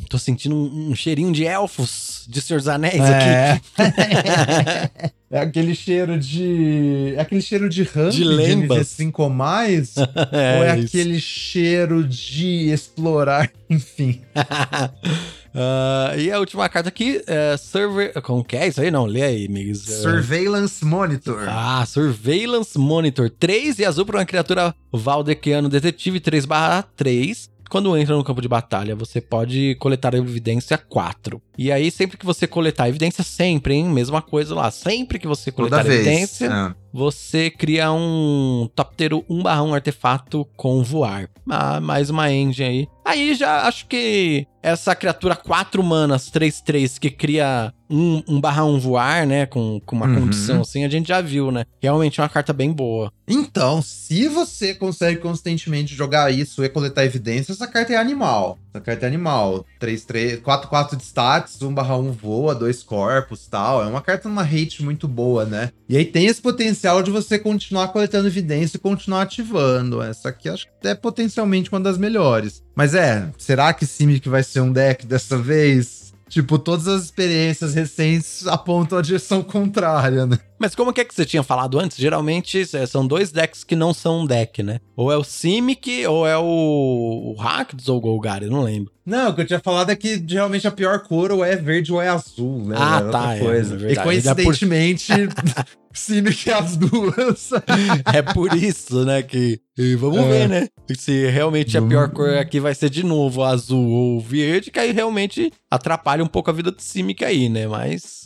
Tô sentindo um, um, cheirinho de elfos de Senhor dos Anéis é. aqui. [LAUGHS] é aquele cheiro de. É aquele cheiro de ramp de, lembas. 5 ou mais? [LAUGHS] é, ou é isso. aquele cheiro de explorar, enfim. Uh, e a última carta aqui é Server. Como que é isso aí? Não, lê aí, amigos. Surveillance Monitor. Ah, Surveillance Monitor. 3 e azul para uma criatura Valdequiano Detetive 3/3. Quando entra no campo de batalha, você pode coletar evidência 4. E aí, sempre que você coletar evidência, sempre, hein? Mesma coisa lá. Sempre que você coletar Toda evidência, é. você cria um Toptero 1/1 artefato com voar. Ah, mais uma engine aí. Aí já acho que essa criatura 4 manas 3-3 que cria um, um barra um voar, né? Com, com uma uhum. condição assim, a gente já viu, né? Realmente é uma carta bem boa. Então, se você consegue constantemente jogar isso e coletar evidências, essa carta é animal. Essa carta é animal. 3-3, 4-4 de stats, 1 barra 1 voa, 2 corpos tal. É uma carta numa rate muito boa, né? E aí tem esse potencial de você continuar coletando evidência e continuar ativando. Essa aqui acho que é potencialmente uma das melhores. Mas é, será que Simic vai ser um deck dessa vez? Tipo, todas as experiências recentes apontam a direção contrária, né? Mas como que é que você tinha falado antes? Geralmente é, são dois decks que não são um deck, né? Ou é o Simic, ou é o, o Rakdos ou o Golgari, não lembro. Não, o que eu tinha falado é que geralmente a pior cor ou é verde ou é azul, né? Ah, é tá. É, coisa. É, e coincidentemente, [LAUGHS] Simic é as duas. [LAUGHS] é por isso, né? Que. E vamos é. ver, né? Se realmente a pior cor aqui vai ser de novo azul ou verde, que aí realmente atrapalha um pouco a vida do Simic aí, né? Mas.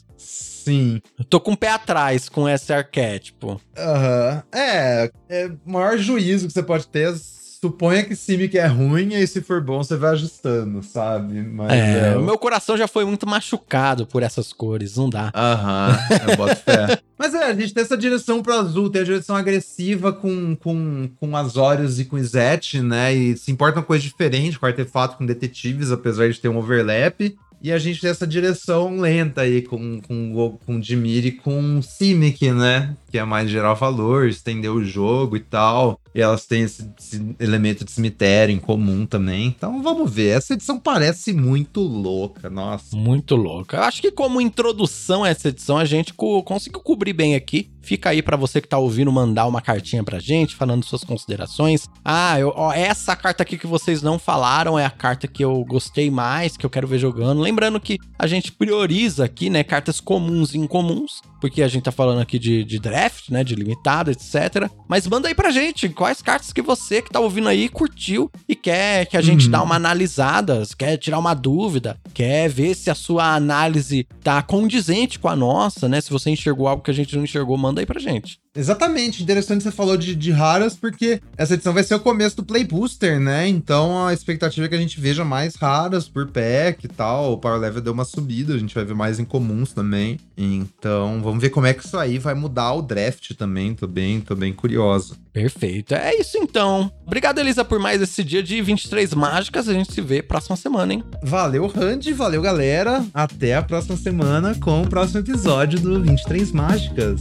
Sim. Eu tô com o pé atrás com esse arquétipo. Aham. Uhum. É, é o maior juízo que você pode ter suponha que Simic é ruim e se for bom você vai ajustando, sabe? Mas é, é, o meu coração já foi muito machucado por essas cores, não dá. Aham, eu boto fé. [LAUGHS] Mas é, a gente tem essa direção pro azul, tem a direção agressiva com, com, com Azorius e com Izete, né? E se importa uma coisa diferente com artefato, com detetives, apesar de ter um overlap. E a gente tem essa direção lenta aí com, com, com Dimir e com Simic, né? Que é mais gerar valor, estender o jogo e tal. E elas têm esse, esse, elemento de cemitério em comum também. Então vamos ver. Essa edição parece muito louca, nossa. Muito louca. Acho que como introdução a essa edição, a gente co conseguiu cobrir bem aqui. Fica aí para você que tá ouvindo mandar uma cartinha pra gente, falando suas considerações. Ah, eu, ó, essa carta aqui que vocês não falaram é a carta que eu gostei mais, que eu quero ver jogando. Lembrando que a gente prioriza aqui, né, cartas comuns e incomuns, porque a gente tá falando aqui de, de draft, né, de limitado, etc. Mas manda aí pra gente quais cartas que você que tá ouvindo aí curtiu e quer que a gente uhum. dá uma analisada, quer tirar uma dúvida, quer ver se a sua análise tá condizente com a nossa, né? Se você enxergou algo que a gente não enxergou, manda aí pra gente. Exatamente, interessante você falou de, de, raras, porque essa edição vai ser o começo do Play Booster, né? Então a expectativa é que a gente veja mais raras por pack e tal. O Power Level deu uma subida, a gente vai ver mais incomuns também. Então vamos ver como é que isso aí vai mudar o draft também. Tô bem, tô bem curioso. Perfeito. É isso então. Obrigado, Elisa, por mais esse dia de 23 mágicas. A gente se vê próxima semana, hein? Valeu, Randy. Valeu, galera. Até a próxima semana com o próximo episódio do 23 Mágicas.